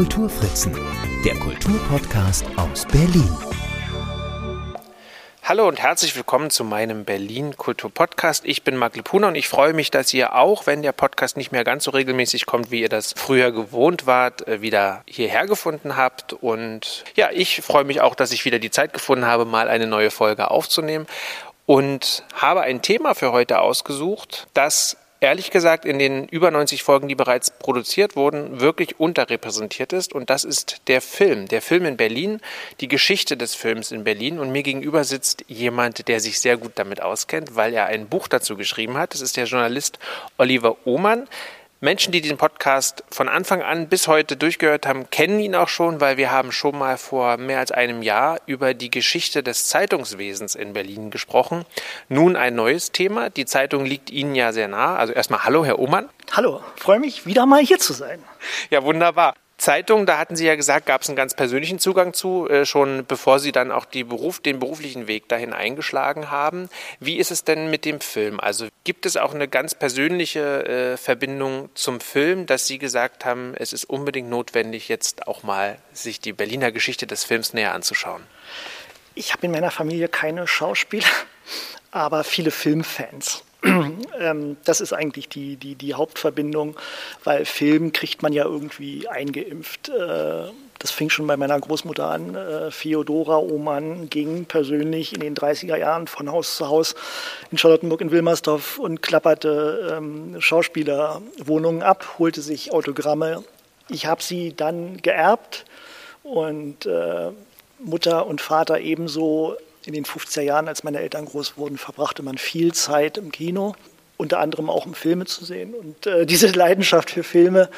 Kulturfritzen, der Kulturpodcast aus Berlin. Hallo und herzlich willkommen zu meinem Berlin Kultur Podcast. Ich bin Marc Lepuna und ich freue mich, dass ihr auch, wenn der Podcast nicht mehr ganz so regelmäßig kommt, wie ihr das früher gewohnt wart, äh, wieder hierher gefunden habt. Und ja, ich freue mich auch, dass ich wieder die Zeit gefunden habe, mal eine neue Folge aufzunehmen und habe ein Thema für heute ausgesucht, das ehrlich gesagt in den über 90 Folgen, die bereits produziert wurden, wirklich unterrepräsentiert ist. Und das ist der Film. Der Film in Berlin, die Geschichte des Films in Berlin. Und mir gegenüber sitzt jemand, der sich sehr gut damit auskennt, weil er ein Buch dazu geschrieben hat. Das ist der Journalist Oliver Ohmann. Menschen, die diesen Podcast von Anfang an bis heute durchgehört haben, kennen ihn auch schon, weil wir haben schon mal vor mehr als einem Jahr über die Geschichte des Zeitungswesens in Berlin gesprochen. Nun ein neues Thema. Die Zeitung liegt Ihnen ja sehr nah. Also erstmal Hallo, Herr Ohmann. Hallo, freue mich, wieder mal hier zu sein. Ja, wunderbar. Zeitung, da hatten Sie ja gesagt, gab es einen ganz persönlichen Zugang zu, äh, schon bevor Sie dann auch Beruf, den beruflichen Weg dahin eingeschlagen haben. Wie ist es denn mit dem Film? Also gibt es auch eine ganz persönliche äh, Verbindung zum Film, dass Sie gesagt haben, es ist unbedingt notwendig, jetzt auch mal sich die Berliner Geschichte des Films näher anzuschauen? Ich habe in meiner Familie keine Schauspieler, aber viele Filmfans. Ähm, das ist eigentlich die, die, die Hauptverbindung, weil Film kriegt man ja irgendwie eingeimpft. Äh, das fing schon bei meiner Großmutter an. Äh, Theodora Ohmann ging persönlich in den 30er Jahren von Haus zu Haus in Charlottenburg in Wilmersdorf und klapperte ähm, Schauspielerwohnungen ab, holte sich Autogramme. Ich habe sie dann geerbt und äh, Mutter und Vater ebenso in den 50er Jahren, als meine Eltern groß wurden, verbrachte man viel Zeit im Kino, unter anderem auch um Filme zu sehen. Und äh, diese Leidenschaft für Filme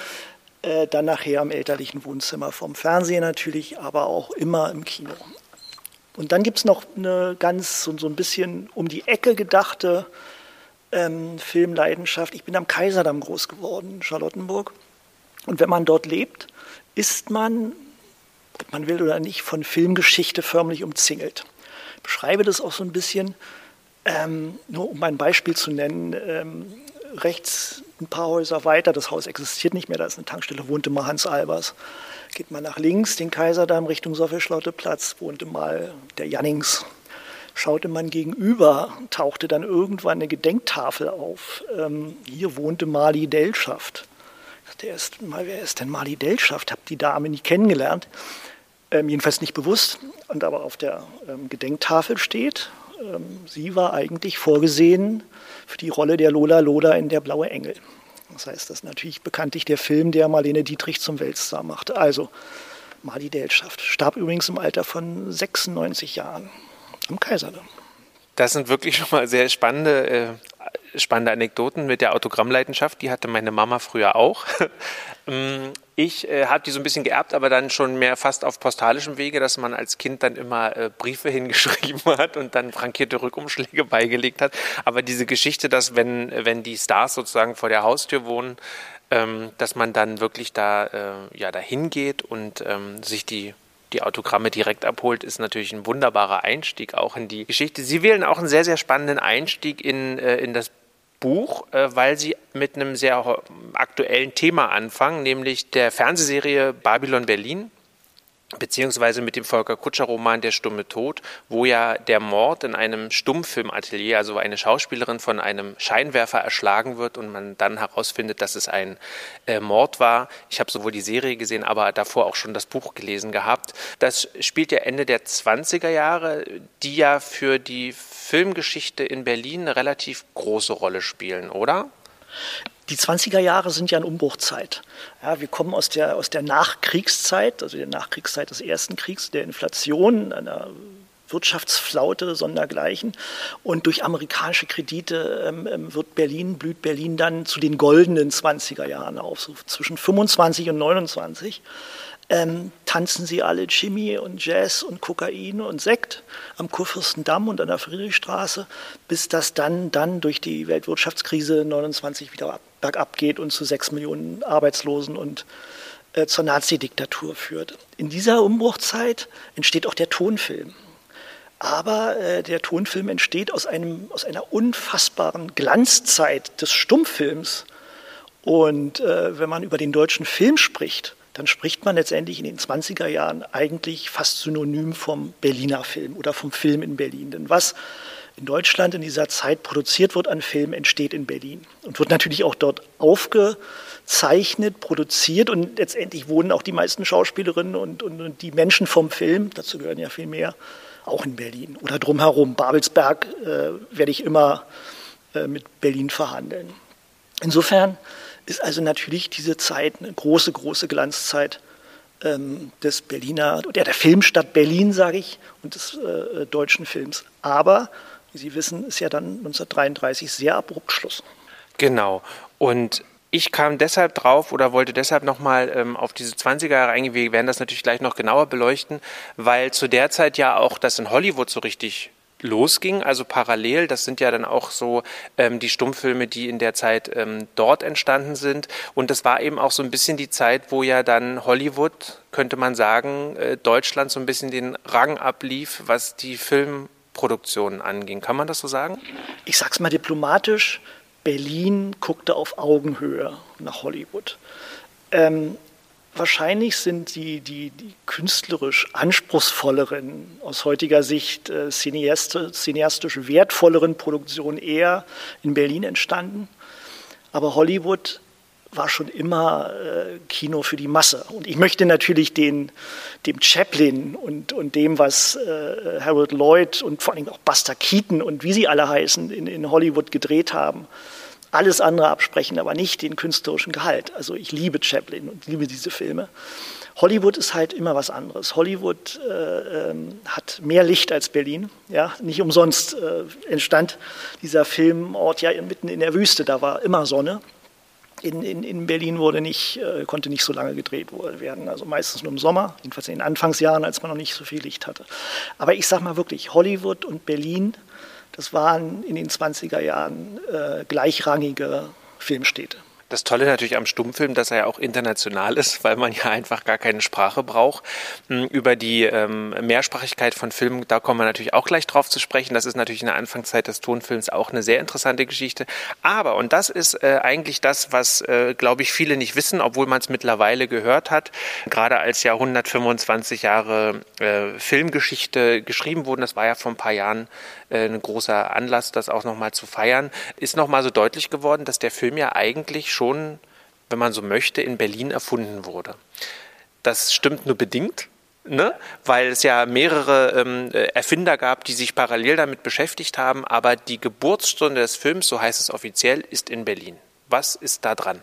äh, dann nachher im elterlichen Wohnzimmer vom Fernsehen natürlich, aber auch immer im Kino. Und dann gibt es noch eine ganz so, so, ein bisschen um die Ecke gedachte ähm, Filmleidenschaft. Ich bin am Kaiserdamm groß geworden, in Charlottenburg. Und wenn man dort lebt, ist man, ob man will oder nicht, von Filmgeschichte förmlich umzingelt beschreibe das auch so ein bisschen, ähm, nur um ein Beispiel zu nennen. Ähm, rechts ein paar Häuser weiter, das Haus existiert nicht mehr, da ist eine Tankstelle, wohnte mal Hans Albers. Geht man nach links, den Kaiserdamm Richtung Soffelschlotteplatz, wohnte mal der Jannings. Schaute man gegenüber, tauchte dann irgendwann eine Gedenktafel auf. Ähm, hier wohnte Mali Delschaft. Ich dachte erst mal, wer ist denn Mali Delschaft? Hab die Dame nie kennengelernt ähm, jedenfalls nicht bewusst, und aber auf der ähm, Gedenktafel steht, ähm, sie war eigentlich vorgesehen für die Rolle der Lola Lola in Der blaue Engel. Das heißt, das ist natürlich bekanntlich der Film, der Marlene Dietrich zum Weltstar machte. Also, Mali Delschaft starb übrigens im Alter von 96 Jahren am Kaiserdamm. Das sind wirklich schon mal sehr spannende, äh, spannende Anekdoten mit der Autogrammleidenschaft. Die hatte meine Mama früher auch. Mm, ich äh, habe die so ein bisschen geerbt, aber dann schon mehr fast auf postalischem Wege, dass man als Kind dann immer äh, Briefe hingeschrieben hat und dann frankierte Rückumschläge beigelegt hat. Aber diese Geschichte, dass wenn, wenn die Stars sozusagen vor der Haustür wohnen, ähm, dass man dann wirklich da äh, ja dahin geht und ähm, sich die die Autogramme direkt abholt, ist natürlich ein wunderbarer Einstieg auch in die Geschichte. Sie wählen auch einen sehr, sehr spannenden Einstieg in, äh, in das Buch, äh, weil sie mit einem sehr aktuellen Thema anfangen, nämlich der Fernsehserie Babylon Berlin beziehungsweise mit dem Volker Kutscher-Roman Der stumme Tod, wo ja der Mord in einem Stummfilmatelier, also eine Schauspielerin von einem Scheinwerfer erschlagen wird und man dann herausfindet, dass es ein äh, Mord war. Ich habe sowohl die Serie gesehen, aber davor auch schon das Buch gelesen gehabt. Das spielt ja Ende der 20er Jahre, die ja für die Filmgeschichte in Berlin eine relativ große Rolle spielen, oder? Die 20er Jahre sind ja eine Umbruchzeit. Ja, wir kommen aus der, aus der Nachkriegszeit, also der Nachkriegszeit des Ersten Kriegs, der Inflation, einer Wirtschaftsflaute sondergleichen. Und durch amerikanische Kredite ähm, ähm wird Berlin, blüht Berlin dann zu den goldenen 20er Jahren auf, so zwischen 25 und 29 ähm, tanzen sie alle Jimmy und Jazz und Kokain und Sekt am Kurfürstendamm und an der Friedrichstraße, bis das dann, dann durch die Weltwirtschaftskrise 29 wieder bergab geht und zu sechs Millionen Arbeitslosen und äh, zur Nazi-Diktatur führt. In dieser Umbruchzeit entsteht auch der Tonfilm. Aber äh, der Tonfilm entsteht aus, einem, aus einer unfassbaren Glanzzeit des Stummfilms. Und äh, wenn man über den deutschen Film spricht, dann spricht man letztendlich in den 20er Jahren eigentlich fast synonym vom Berliner Film oder vom Film in Berlin. Denn was in Deutschland in dieser Zeit produziert wird an Filmen, entsteht in Berlin und wird natürlich auch dort aufgezeichnet, produziert und letztendlich wohnen auch die meisten Schauspielerinnen und, und, und die Menschen vom Film, dazu gehören ja viel mehr, auch in Berlin oder drumherum. Babelsberg äh, werde ich immer äh, mit Berlin verhandeln. Insofern ist also natürlich diese Zeit eine große, große Glanzzeit ähm, des Berliner, der, Filmstadt Berlin, sage ich, und des äh, deutschen Films. Aber, wie Sie wissen, ist ja dann 1933 sehr abrupt Schluss. Genau. Und ich kam deshalb drauf oder wollte deshalb nochmal ähm, auf diese 20er Jahre eingehen. Wir werden das natürlich gleich noch genauer beleuchten, weil zu der Zeit ja auch das in Hollywood so richtig losging, also parallel. Das sind ja dann auch so ähm, die Stummfilme, die in der Zeit ähm, dort entstanden sind. Und das war eben auch so ein bisschen die Zeit, wo ja dann Hollywood, könnte man sagen, äh, Deutschland so ein bisschen den Rang ablief, was die Filmproduktionen anging. Kann man das so sagen? Ich sag's mal diplomatisch. Berlin guckte auf Augenhöhe nach Hollywood. Ähm, wahrscheinlich sind die, die, die künstlerisch anspruchsvolleren, aus heutiger Sicht äh, cineastisch wertvolleren Produktionen eher in Berlin entstanden. Aber Hollywood war schon immer äh, Kino für die Masse. Und ich möchte natürlich den, dem Chaplin und, und dem, was äh, Harold Lloyd und vor allem auch Buster Keaton und wie sie alle heißen, in, in Hollywood gedreht haben, alles andere absprechen, aber nicht den künstlerischen Gehalt. Also ich liebe Chaplin und liebe diese Filme. Hollywood ist halt immer was anderes. Hollywood äh, ähm, hat mehr Licht als Berlin. Ja, nicht umsonst äh, entstand dieser Filmort ja mitten in der Wüste. Da war immer Sonne. In, in, in Berlin wurde nicht, äh, konnte nicht so lange gedreht werden. Also meistens nur im Sommer, jedenfalls in den Anfangsjahren, als man noch nicht so viel Licht hatte. Aber ich sage mal wirklich, Hollywood und Berlin das waren in den 20er Jahren äh, gleichrangige Filmstädte. Das Tolle natürlich am Stummfilm, dass er ja auch international ist, weil man ja einfach gar keine Sprache braucht. Hm, über die ähm, Mehrsprachigkeit von Filmen, da kommen wir natürlich auch gleich drauf zu sprechen. Das ist natürlich in der Anfangszeit des Tonfilms auch eine sehr interessante Geschichte. Aber, und das ist äh, eigentlich das, was, äh, glaube ich, viele nicht wissen, obwohl man es mittlerweile gehört hat, gerade als ja 125 Jahre äh, Filmgeschichte geschrieben wurden, das war ja vor ein paar Jahren äh, ein großer Anlass, das auch nochmal zu feiern, ist nochmal so deutlich geworden, dass der Film ja eigentlich schon schon, wenn man so möchte, in Berlin erfunden wurde. Das stimmt nur bedingt, ne? weil es ja mehrere ähm, Erfinder gab, die sich parallel damit beschäftigt haben, aber die Geburtsstunde des Films, so heißt es offiziell, ist in Berlin. Was ist da dran?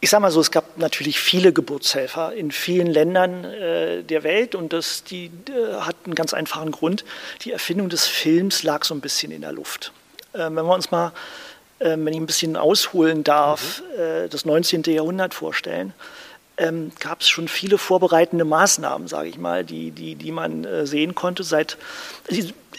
Ich sage mal so, es gab natürlich viele Geburtshelfer in vielen Ländern äh, der Welt und das die, äh, hat einen ganz einfachen Grund. Die Erfindung des Films lag so ein bisschen in der Luft. Äh, wenn wir uns mal wenn ich ein bisschen ausholen darf, mhm. Äh, das 19. Jahrhundert vorstellen, ähm, gab es schon viele vorbereitende Maßnahmen, sage ich mal, die, die, die man äh, sehen konnte. Seit,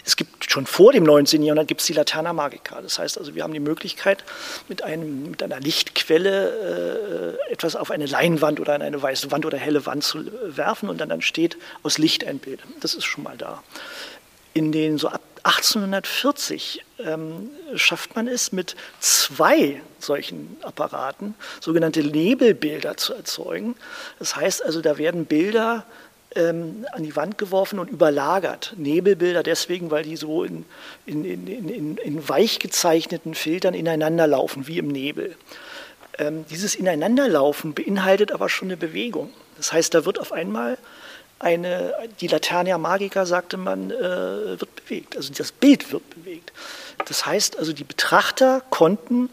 es gibt schon vor dem 19. Jahrhundert gibt es die Laterna Magica. Das heißt also, wir haben die Möglichkeit, mit, einem, mit einer Lichtquelle äh, etwas auf eine Leinwand oder an eine weiße Wand oder helle Wand zu werfen und dann entsteht aus Licht ein Bild. Das ist schon mal da. In den so ab 1840 ähm, schafft man es, mit zwei solchen Apparaten sogenannte Nebelbilder zu erzeugen. Das heißt also, da werden Bilder ähm, an die Wand geworfen und überlagert. Nebelbilder deswegen, weil die so in, in, in, in weich gezeichneten Filtern ineinander laufen, wie im Nebel. Ähm, dieses Ineinanderlaufen beinhaltet aber schon eine Bewegung. Das heißt, da wird auf einmal eine, die Laternia Magica, sagte man, äh, wird bewegt. Also das Bild wird bewegt. Das heißt also, die Betrachter konnten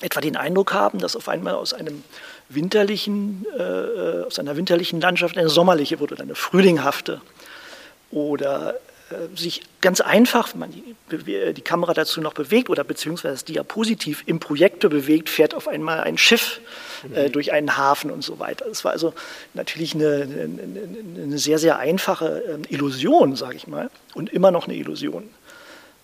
etwa den Eindruck haben, dass auf einmal aus einem winterlichen, äh, aus einer winterlichen Landschaft eine sommerliche wurde, eine frühlinghafte oder äh, sich ganz einfach, wenn man die, die, Kamera dazu noch bewegt oder beziehungsweise das Diapositiv im Projektor bewegt, fährt auf einmal ein Schiff äh, mhm. durch einen Hafen und so weiter. Das war also natürlich eine, eine, eine sehr, sehr einfache äh, Illusion, sage ich mal, und immer noch eine Illusion.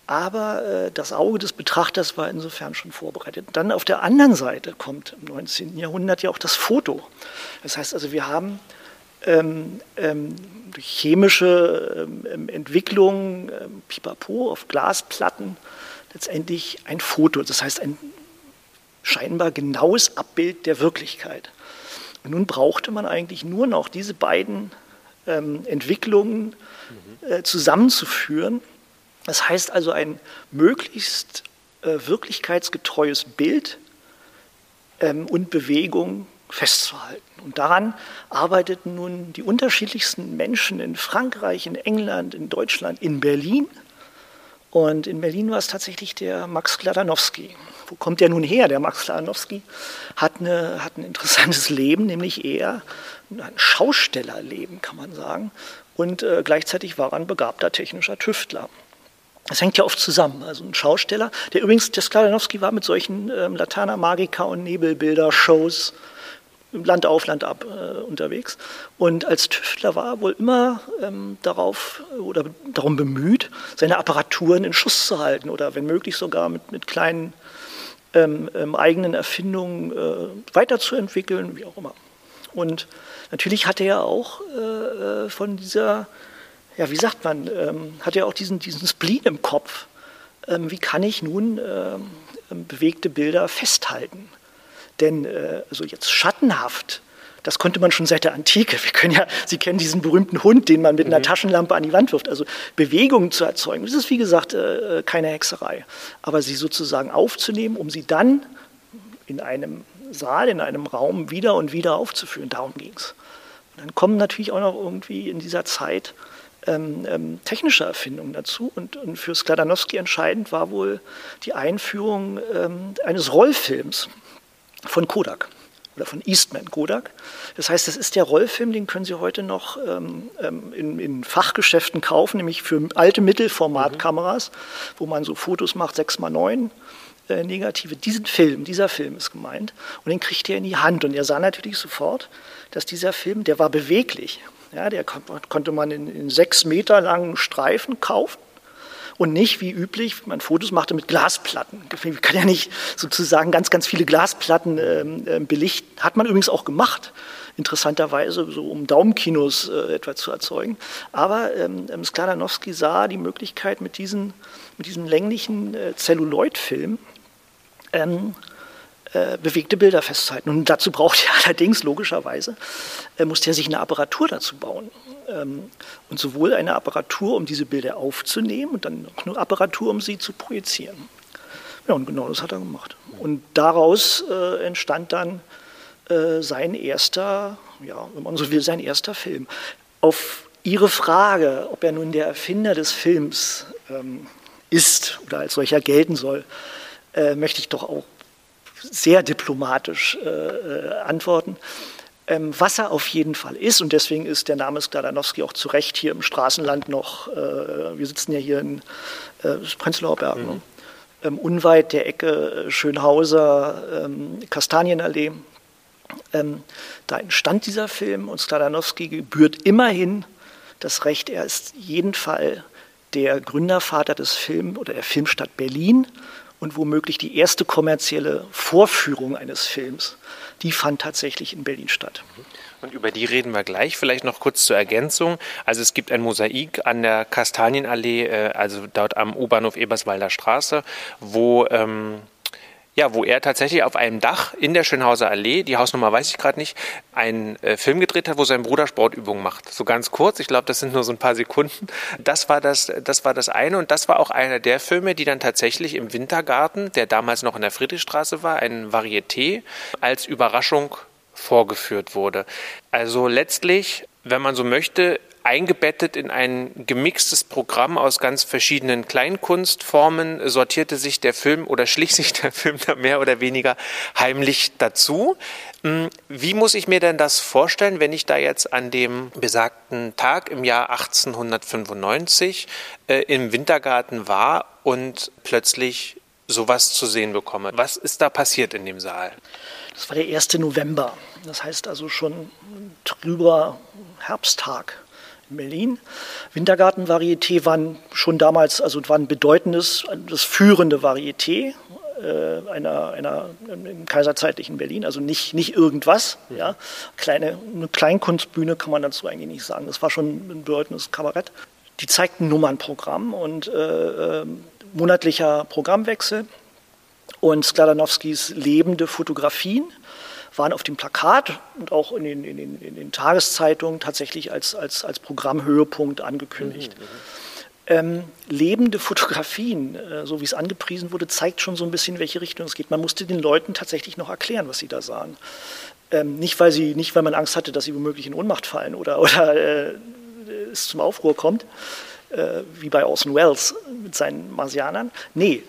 Aber äh, das Auge des Betrachters war insofern schon vorbereitet. Dann auf der anderen Seite kommt im 19. Jahrhundert ja auch das Foto. Das heißt also, wir haben ähm, ähm, chemische ähm, Entwicklung, ähm, pipapo, auf Glasplatten, letztendlich ein Foto. Das heißt, ein scheinbar genaues Abbild der Wirklichkeit. Und nun brauchte man eigentlich nur noch diese beiden ähm, Entwicklungen äh, zusammenzuführen. Das heißt also ein möglichst äh, wirklichkeitsgetreues Bild ähm, und Bewegung festzuhalten. Und daran arbeiteten nun die unterschiedlichsten Menschen in Frankreich, in England, in Deutschland, in Berlin. Und in Berlin war es tatsächlich der Max Kladanowski. Wo kommt der nun her? Der Max Kladanowski hat, eine, hat ein interessantes Leben, nämlich eher ein Schaustellerleben, kann man sagen. Und äh, gleichzeitig war er ein begabter technischer Tüftler. Das hängt ja oft zusammen. Also ein Schausteller, der übrigens, der Skladowski war mit solchen ähm, Latana Magica und Nebelbilder-Shows Land auf, Land ab äh, unterwegs. Und als Tüftler war er wohl immer ähm, darauf oder darum bemüht, seine Apparaturen in Schuss zu halten oder wenn möglich sogar mit, mit kleinen ähm, ähm, eigenen Erfindungen äh, weiterzuentwickeln, wie auch immer. Und natürlich hatte er auch äh, äh von dieser ja, wie sagt man, ähm, hat ja auch diesen, diesen Spleen im Kopf. Ähm, wie kann ich nun ähm, bewegte Bilder festhalten? Denn äh, also jetzt schattenhaft, das konnte man schon seit der Antike. Wir können ja, Sie kennen diesen berühmten Hund, den man mit mhm. einer Taschenlampe an die Wand wirft. Also Bewegungen zu erzeugen, das ist wie gesagt äh, äh, keine Hexerei. Aber sie sozusagen aufzunehmen, um sie dann in einem Saal, in einem Raum wieder und wieder aufzuführen, darum ging es. Dann kommen natürlich auch noch irgendwie in dieser Zeit ähm, ähm, technische Erfindungen dazu. Und, und, für Skladanowski entscheidend war wohl die Einführung ähm, eines Rollfilms von Kodak oder von Eastman Kodak. Das heißt, das ist der Rollfilm, den können Sie heute noch ähm, ähm, in, in, Fachgeschäften kaufen, nämlich für alte Mittelformatkameras, mhm. wo man so Fotos macht, 6x9 äh, Negative. Diesen Film, dieser Film ist gemeint. Und den kriegt er in die Hand. Und er sah natürlich sofort, dass dieser Film, der war beweglich. Ja, der konnte man in, in sechs Meter langen Streifen kaufen und nicht wie üblich, man Fotos machte mit Glasplatten. Man kann ja nicht sozusagen ganz, ganz viele Glasplatten ähm, äh, belichten. Hat man übrigens auch gemacht, interessanterweise, so um Daumenkinos äh, etwa zu erzeugen. Aber ähm, ähm Skladanowski sah die Möglichkeit mit, diesen, mit diesem länglichen äh, Celluloid-Film ähm, äh, bewegte Bilder festzuhalten. Und dazu braucht er allerdings logischerweise, äh, musste er sich eine Apparatur dazu bauen. Ähm, und sowohl eine Apparatur, um diese Bilder aufzunehmen und dann auch eine Apparatur, um sie zu projizieren. Ja, und genau das hat er gemacht. Und daraus äh, entstand dann äh, sein erster, ja, wenn man so will, sein erster Film. Auf Ihre Frage, ob er nun der Erfinder des Films ähm, ist oder als solcher gelten soll, äh, möchte ich doch auch sehr diplomatisch äh, äh, antworten. Ähm, was er auf jeden Fall ist, und deswegen ist der Name Skladanowski auch zu Recht hier im Straßenland noch, äh, wir sitzen ja hier in äh, Prenzlauer Berg, ne? mhm. ne? ähm, unweit der Ecke äh, Schönhauser, ähm, Kastanienallee. Ähm, da entstand dieser Film und Skladanowski gebührt immerhin das Recht, er ist jeden Fall der Gründervater des Films oder der Filmstadt Berlin und womöglich die erste kommerzielle Vorführung eines Films, die fand tatsächlich in Berlin statt. Und über die reden wir gleich. Vielleicht noch kurz zur Ergänzung. Also es gibt ein Mosaik an der Kastanienallee, äh, also dort am U-Bahnhof Eberswalder Straße, wo ähm, ja, wo er tatsächlich auf einem Dach in der Schönhauser Allee, die Hausnummer weiß ich gerade nicht, einen äh, Film gedreht hat, wo sein Bruder Sportübungen macht. So ganz kurz, ich glaube, das sind nur so ein paar Sekunden. Das war das, das war das eine und das war auch einer der Filme, die dann tatsächlich im Wintergarten, der damals noch in der Friedrichstraße war, ein Varieté, als Überraschung vorgeführt wurde. Also letztlich, wenn man so möchte, eingebettet in ein gemixtes Programm aus ganz verschiedenen Kleinkunstformen sortierte sich der Film oder schlich sich der Film da mehr oder weniger heimlich dazu. Hm, wie muss ich mir denn das vorstellen, wenn ich da jetzt an dem besagten Tag im Jahr 1895 äh, im Wintergarten war und plötzlich sowas zu sehen bekomme? Was ist da passiert in dem Saal? Das war der 1. November. Das heißt also schon ein trüber Herbsttag in Berlin. Wintergarten-Varieté waren schon damals, also war ein bedeutendes, das führende Varieté äh, einer, einer, im kaiserzeitlichen Berlin, also nicht, nicht irgendwas. Ja. Kleine, eine Kleinkunstbühne kann man dazu eigentlich nicht sagen. Das war schon ein bedeutendes Kabarett. Die zeigten Nummernprogramm und äh, äh, monatlicher Programmwechsel und Skladanowskis lebende Fotografien waren auf dem Plakat und auch in den, in den, in den Tageszeitungen tatsächlich als, als, als Programmhöhepunkt angekündigt. Mhm, mhm. ähm, lebende Fotografien, äh, so wie es angepriesen wurde, zeigt schon so ein bisschen, in welche Richtung es geht. Man musste den Leuten tatsächlich noch erklären, was sie da sahen. Ähm, nicht, weil sie, nicht, weil man Angst hatte, dass sie womöglich in Ohnmacht fallen oder, oder äh, es zum Aufruhr kommt, äh, wie bei Orson Welles mit seinen Marsianern. Nee,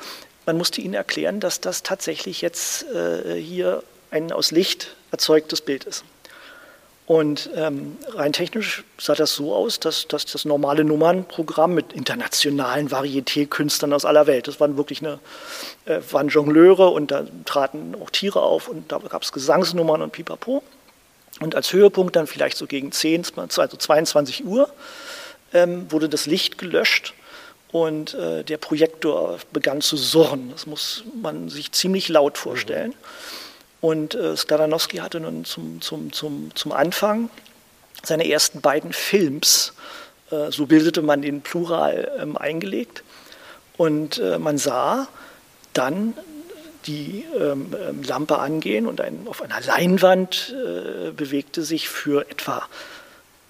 man musste ihnen erklären, dass das tatsächlich jetzt äh, hier ein aus Licht erzeugtes Bild ist. Und ähm, rein technisch sah das so aus, dass, dass das normale Nummernprogramm mit internationalen Varieté-Künstlern aus aller Welt, das waren wirklich eine, äh, waren Jongleure und da traten auch Tiere auf und da gab es Gesangsnummern und Pipapo. Und als Höhepunkt dann vielleicht so gegen 10, also 22 Uhr, ähm, wurde das Licht gelöscht und äh, der Projektor begann zu surren. Das muss man sich ziemlich laut vorstellen. Mhm. Und äh, Skladanowski hatte nun zum, zum, zum, zum Anfang seine ersten beiden Films, äh, so bildete man den Plural ähm, eingelegt. Und äh, man sah dann die ähm, ähm, Lampe angehen und ein, auf einer Leinwand äh, bewegte sich für etwa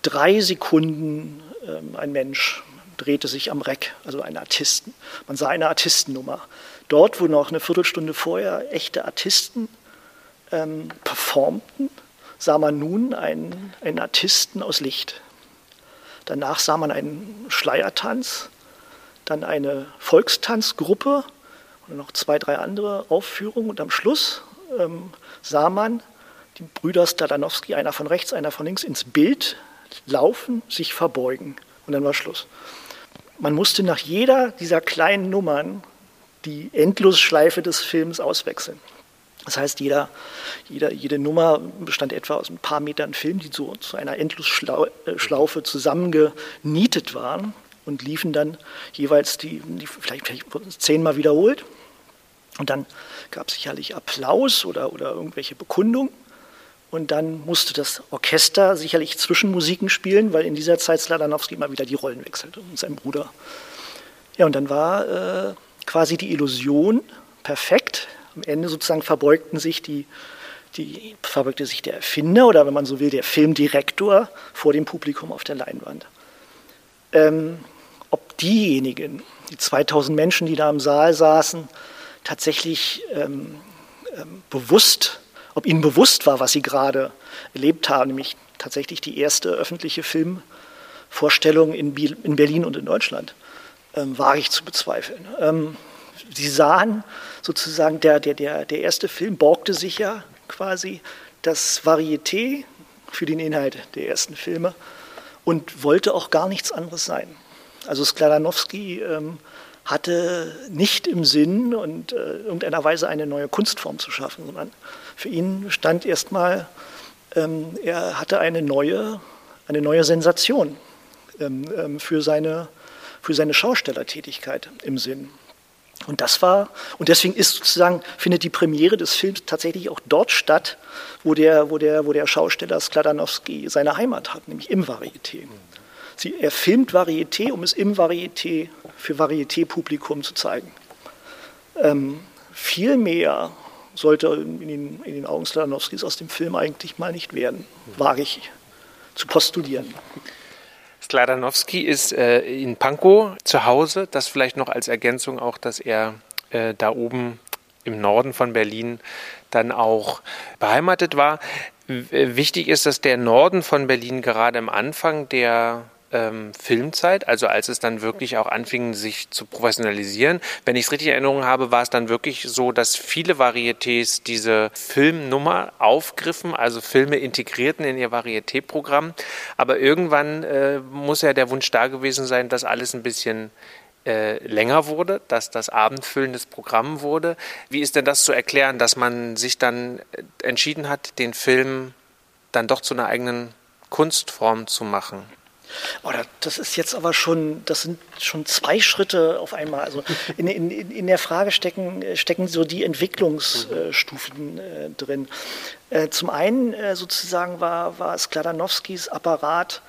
drei Sekunden ähm, ein Mensch, drehte sich am Reck, also ein Artisten. Man sah eine Artistennummer. Dort, wo noch eine Viertelstunde vorher echte Artisten ähm, performten, sah man nun einen, einen Artisten aus Licht. Danach sah man einen Schleiertanz, dann eine Volkstanzgruppe und noch zwei, drei andere Aufführungen. Und am Schluss ähm, sah man die Brüder Stadanowski, einer von rechts, einer von links, ins Bild laufen, sich verbeugen. Und dann war Schluss. Man musste nach jeder dieser kleinen Nummern die Endlosschleife des Films auswechseln. Das heißt, jeder, jeder, jede Nummer bestand etwa aus ein paar Metern Film, die so zu einer Endlosschlaufe zusammengenietet waren und liefen dann jeweils die, die vielleicht, vielleicht zehnmal wiederholt. Und dann gab es sicherlich Applaus oder, oder irgendwelche Bekundungen. Und dann musste das Orchester sicherlich Zwischenmusiken spielen, weil in dieser Zeit Sladanowski immer wieder die Rollen wechselte und sein Bruder. Ja, und dann war äh, quasi die Illusion perfekt am Ende sozusagen verbeugten sich die, die, verbeugte sich der Erfinder oder wenn man so will, der Filmdirektor vor dem Publikum auf der Leinwand. Ähm, ob diejenigen, die 2000 Menschen, die da im Saal saßen, tatsächlich ähm, ähm, bewusst, ob ihnen bewusst war, was sie gerade erlebt haben, nämlich tatsächlich die erste öffentliche Filmvorstellung in, in Berlin und in Deutschland, ähm, wage ich zu bezweifeln. Ähm, Sie sahen sozusagen, der, der, der, der erste Film borgte sich ja quasi das Varieté für den Inhalt der ersten Filme und wollte auch gar nichts anderes sein. Also Skladanowski ähm, hatte nicht im Sinn und äh, irgendeiner Weise eine neue Kunstform zu schaffen, sondern für ihn stand erstmal, ähm, er hatte eine neue, eine neue Sensation ähm, ähm für, seine, für seine Schaustellertätigkeit im Sinn. Und das war, und deswegen ist sozusagen, findet die Premiere des Films tatsächlich auch dort statt, wo der, wo der, wo der Schausteller Skladanowski seine Heimat hat, nämlich im Varieté. Sie, er filmt Varieté, um es im Varieté für Varieté-Publikum zu zeigen. Ähm, viel mehr sollte in den, in den Augen Skladanowskis aus dem Film eigentlich mal nicht werden, wage ich zu postulieren. Skladanowski ist äh, in Pankow zu Hause. Das vielleicht noch als Ergänzung auch, dass er äh, da oben im Norden von Berlin dann auch beheimatet war. W wichtig ist, dass der Norden von Berlin gerade am Anfang der ähm, Filmzeit, also als es dann wirklich auch anfing, sich zu professionalisieren. Wenn ich es richtig in Erinnerung habe, war es dann wirklich so, dass viele Varietés diese Filmnummer aufgriffen, also Filme integrierten in ihr Varieté-Programm. Aber irgendwann äh, muss ja der Wunsch da gewesen sein, dass alles ein bisschen äh, länger wurde, dass das abendfüllendes Programm wurde. Wie ist denn das zu erklären, dass man sich dann äh, entschieden hat, den Film dann doch zu einer eigenen Kunstform zu machen? Oh, das ist jetzt aber schon, das sind schon zwei Schritte auf einmal. Also in, in, in der Frage stecken, stecken so die Entwicklungsstufen äh, drin. Äh, zum einen äh, sozusagen war, war Skladanowskis Apparat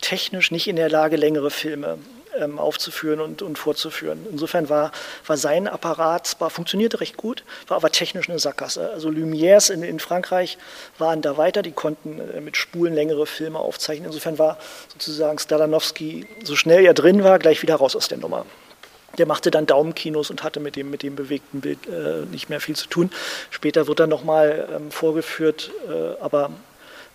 technisch nicht in der Lage, längere Filme ähm, aufzuführen und, und vorzuführen. Insofern war, war sein Apparat zwar funktionierte recht gut, war aber technisch eine Sackgasse. Also Lumières in, in Frankreich waren da weiter, die konnten äh, mit Spulen längere Filme aufzeichnen. Insofern war sozusagen Stadanowski, so schnell er drin war, gleich wieder raus aus der Nummer. Der machte dann Daumenkinos und hatte mit dem, mit dem bewegten Bild äh, nicht mehr viel zu tun. Später wird er nochmal ähm, vorgeführt, äh, aber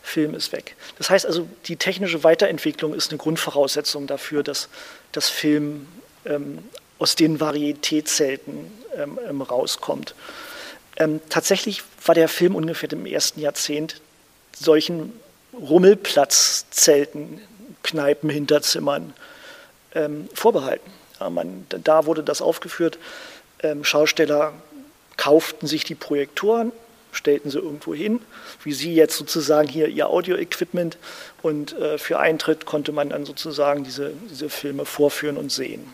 Film ist weg. Das heißt also, die technische Weiterentwicklung ist eine Grundvoraussetzung dafür, dass das Film ähm, aus den Varietätszelten ähm, ähm, rauskommt. Ähm, tatsächlich war der Film ungefähr im ersten Jahrzehnt solchen Rummelplatzzelten, Kneipen, Hinterzimmern ähm, vorbehalten. Ja, man, da wurde das aufgeführt. Ähm, Schausteller kauften sich die Projektoren, stellten sie irgendwo hin, wie Sie jetzt sozusagen hier Ihr Audio-Equipment und äh, für Eintritt konnte man dann sozusagen diese, diese Filme vorführen und sehen.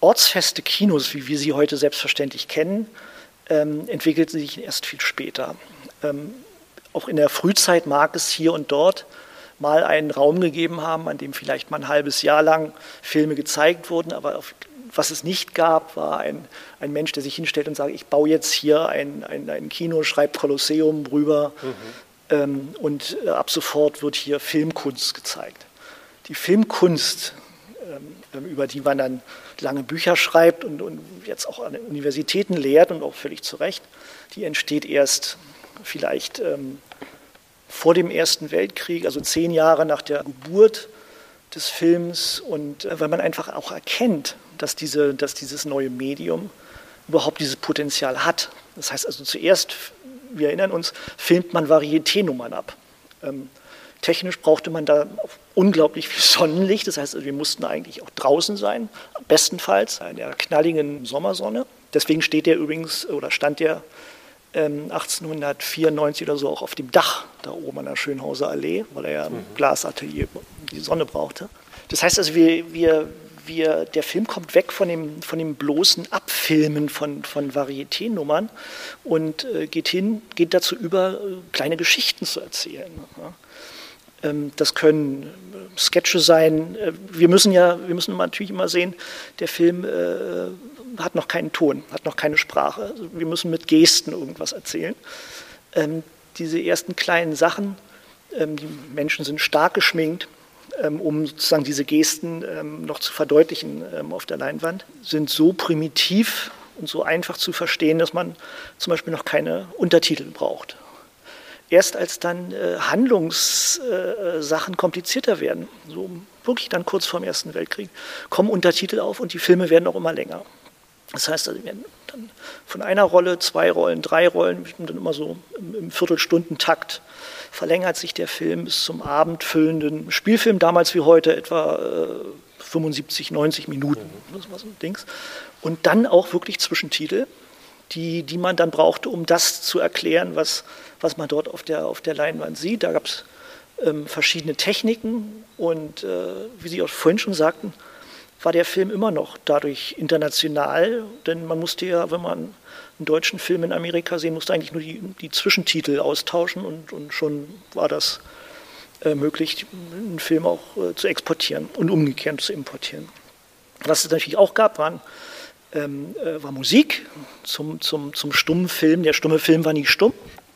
Ortsfeste Kinos, wie wir sie heute selbstverständlich kennen, ähm, entwickelten sich erst viel später. Ähm, auch in der Frühzeit mag es hier und dort mal einen Raum gegeben haben, an dem vielleicht mal ein halbes Jahr lang Filme gezeigt wurden, aber auf was es nicht gab, war ein, ein Mensch, der sich hinstellt und sagt, ich baue jetzt hier ein, ein, ein Kino, schreibe Kolosseum rüber mhm. ähm, und äh, ab sofort wird hier Filmkunst gezeigt. Die Filmkunst, ähm, über die man dann lange Bücher schreibt und, und jetzt auch an Universitäten lehrt und auch völlig zu Recht, die entsteht erst vielleicht ähm, vor dem Ersten Weltkrieg, also zehn Jahre nach der Geburt des Films und äh, weil man einfach auch erkennt, dass, diese, dass dieses neue Medium überhaupt dieses Potenzial hat. Das heißt also zuerst, wir erinnern uns, filmt man Varieté-Nummern ab. Ähm, technisch brauchte man da unglaublich viel Sonnenlicht, das heißt, also wir mussten eigentlich auch draußen sein, bestenfalls in der knalligen Sommersonne. Deswegen steht der übrigens oder stand der 1894 ähm, oder so auch auf dem Dach da oben an der Schönhauser Allee, weil er ja ein mhm. Glasatelier die Sonne brauchte. Das heißt also, wir, wir, wir, der Film kommt weg von dem, von dem bloßen Abfilmen von, von Varieté-Nummern und äh, geht hin, geht dazu über, äh, kleine Geschichten zu erzählen. Ja. Ähm, das können äh, Sketche sein. Äh, wir müssen ja, wir müssen natürlich immer sehen, der Film äh, hat noch keinen Ton, hat noch keine Sprache. Also wir müssen mit Gesten irgendwas erzählen. Ähm, diese ersten kleinen Sachen, ähm, die Menschen sind stark geschminkt, um sozusagen diese Gesten ähm, noch zu verdeutlichen ähm, auf der Leinwand, sind so primitiv und so einfach zu verstehen, dass man zum Beispiel noch keine Untertitel braucht. Erst als dann äh, Handlungssachen komplizierter werden, so wirklich dann kurz vor dem Ersten Weltkrieg, kommen Untertitel auf und die Filme werden auch immer länger. Das heißt, also, werden dann von einer Rolle, zwei Rollen, drei Rollen, dann immer so im, im Viertelstundentakt verlängert sich der Film bis zum abendfüllenden Spielfilm, damals wie heute etwa äh, 75, 90 Minuten. Das war so ein Dings. Und dann auch wirklich Zwischentitel, die, die man dann brauchte, um das zu erklären, was, was man dort auf der, auf der Leinwand sieht. Da gab es ähm, verschiedene Techniken und äh, wie Sie auch vorhin schon sagten, war der Film immer noch dadurch international, denn man musste ja, wenn man einen deutschen Film in Amerika sehen musste, eigentlich nur die, die Zwischentitel austauschen und, und schon war das äh, möglich, einen Film auch äh, zu exportieren und umgekehrt zu importieren. Was es natürlich auch gab, waren, ähm, äh, war Musik zum, zum, zum stummen Film. Der stumme Film war nie stumm.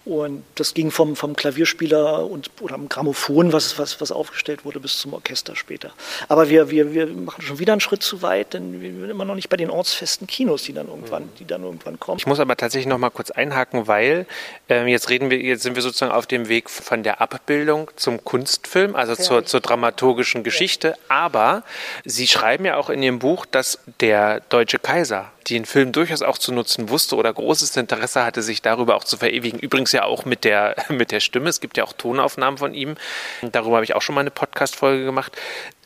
Und das ging vom, vom Klavierspieler und, oder am Grammophon, was, was, was aufgestellt wurde, bis zum Orchester später. Aber wir, wir, wir machen schon wieder einen Schritt zu weit, denn wir sind immer noch nicht bei den ortsfesten Kinos, die dann irgendwann, mhm. die dann irgendwann kommen. Ich muss aber tatsächlich noch mal kurz einhaken, weil äh, jetzt reden wir, jetzt sind wir sozusagen auf dem Weg von der Abbildung zum Kunstfilm, also ja, zur, zur dramaturgischen Geschichte. Ja. Aber Sie schreiben ja auch in Ihrem Buch, dass der deutsche Kaiser den Film durchaus auch zu nutzen wusste oder großes Interesse hatte, sich darüber auch zu verewigen. Übrigens ja auch mit der, mit der Stimme. Es gibt ja auch Tonaufnahmen von ihm. Darüber habe ich auch schon mal eine Podcast-Folge gemacht.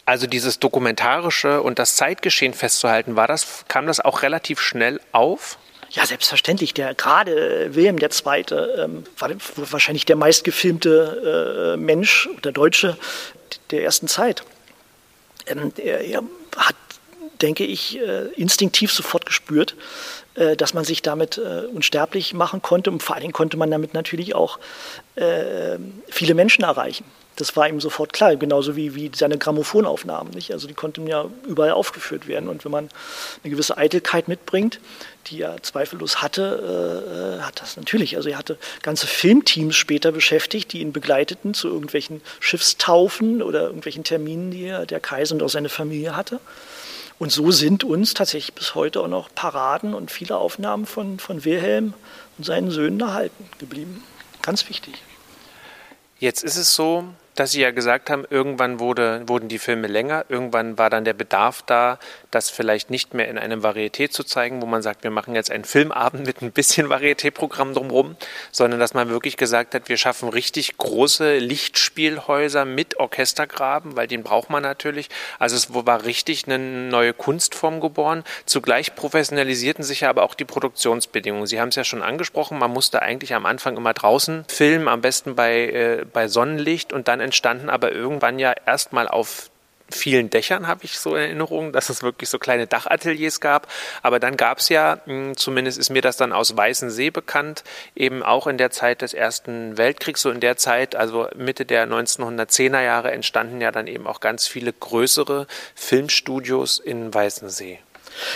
Also dieses Dokumentarische und das Zeitgeschehen festzuhalten, war das, kam das auch relativ schnell auf? Ja, selbstverständlich. Der gerade Wilhelm II. Ähm, war wahrscheinlich der meistgefilmte äh, Mensch oder Deutsche der ersten Zeit. Ähm, er, er hat denke ich, äh, instinktiv sofort gespürt, äh, dass man sich damit äh, unsterblich machen konnte. Und vor allen Dingen konnte man damit natürlich auch viele Menschen erreichen. Das war ihm sofort klar, genauso wie, wie seine Grammophonaufnahmen. Nicht? Also die konnten ja überall aufgeführt werden. Und wenn man eine gewisse Eitelkeit mitbringt, die er zweifellos hatte, äh, hat das natürlich. Also er hatte ganze Filmteams später beschäftigt, die ihn begleiteten zu irgendwelchen Schiffstaufen oder irgendwelchen Terminen, die er, der Kaiser und auch seine Familie hatte. Und so sind uns tatsächlich bis heute auch noch Paraden und viele Aufnahmen von, von Wilhelm und seinen Söhnen erhalten geblieben. Ganz wichtig. Jetzt ist es so, dass Sie ja gesagt haben, irgendwann wurde, wurden die Filme länger, irgendwann war dann der Bedarf da, das vielleicht nicht mehr in einem Varieté zu zeigen, wo man sagt, wir machen jetzt einen Filmabend mit ein bisschen Varieté-Programm drumherum, sondern dass man wirklich gesagt hat, wir schaffen richtig große Lichtspielhäuser mit Orchestergraben, weil den braucht man natürlich. Also es war richtig eine neue Kunstform geboren. Zugleich professionalisierten sich ja aber auch die Produktionsbedingungen. Sie haben es ja schon angesprochen, man musste eigentlich am Anfang immer draußen filmen, am besten bei, äh, bei Sonnenlicht und dann entstanden aber irgendwann ja erstmal auf vielen Dächern, habe ich so in Erinnerung, dass es wirklich so kleine Dachateliers gab. Aber dann gab es ja, hm, zumindest ist mir das dann aus Weißensee bekannt, eben auch in der Zeit des Ersten Weltkriegs, so in der Zeit, also Mitte der 1910er Jahre, entstanden ja dann eben auch ganz viele größere Filmstudios in Weißensee.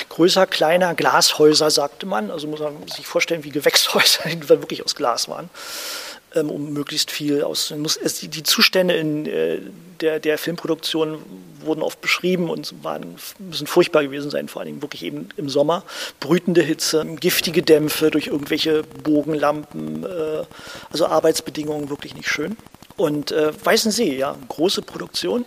Größer, kleiner, Glashäuser, sagte man. Also muss man sich vorstellen, wie Gewächshäuser, die wirklich aus Glas waren. Ähm, um möglichst viel aus. Die Zustände in äh, der, der Filmproduktion wurden oft beschrieben und waren, müssen furchtbar gewesen sein, vor Dingen wirklich eben im Sommer. Brütende Hitze, giftige Dämpfe durch irgendwelche Bogenlampen, äh, also Arbeitsbedingungen wirklich nicht schön. Und äh, Weißensee, ja, große Produktion.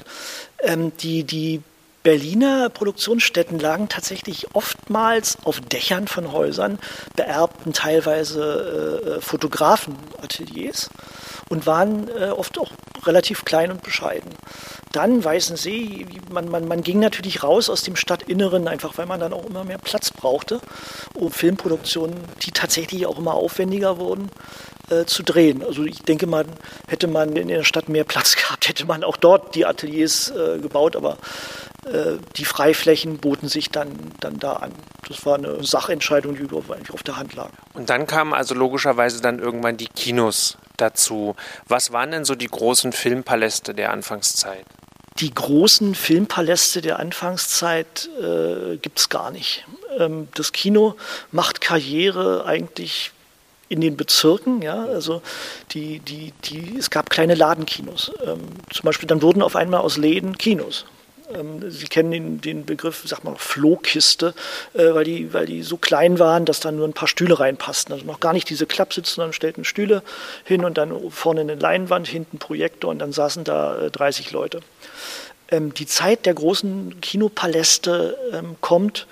Ähm, die, die Berliner Produktionsstätten lagen tatsächlich oftmals auf Dächern von Häusern, beerbten teilweise äh, Fotografenateliers und waren äh, oft auch relativ klein und bescheiden. Dann Weißensee, man, man, man ging natürlich raus aus dem Stadtinneren, einfach weil man dann auch immer mehr Platz brauchte, um Filmproduktionen, die tatsächlich auch immer aufwendiger wurden, äh, zu drehen. Also ich denke mal, hätte man in der Stadt mehr Platz gehabt, hätte man auch dort die Ateliers äh, gebaut, aber äh, die Freiflächen boten sich dann, dann da an. Das war eine Sachentscheidung, die eigentlich auf der Hand lag. Und dann kamen also logischerweise dann irgendwann die Kinos dazu. Was waren denn so die großen Filmpaläste der Anfangszeit? Die großen Filmpaläste der Anfangszeit äh, gibt es gar nicht. Ähm, das Kino macht Karriere eigentlich in den Bezirken, ja, also die, die, die, es gab kleine Ladenkinos. Ähm, zum Beispiel, dann wurden auf einmal aus Läden Kinos. Ähm, Sie kennen den, den Begriff, sag mal, Flohkiste, äh, weil, die, weil die so klein waren, dass da nur ein paar Stühle reinpassten. Also noch gar nicht diese Klappsitze, sondern stellten Stühle hin und dann vorne eine Leinwand, hinten Projektor und dann saßen da äh, 30 Leute. Ähm, die Zeit der großen Kinopaläste ähm, kommt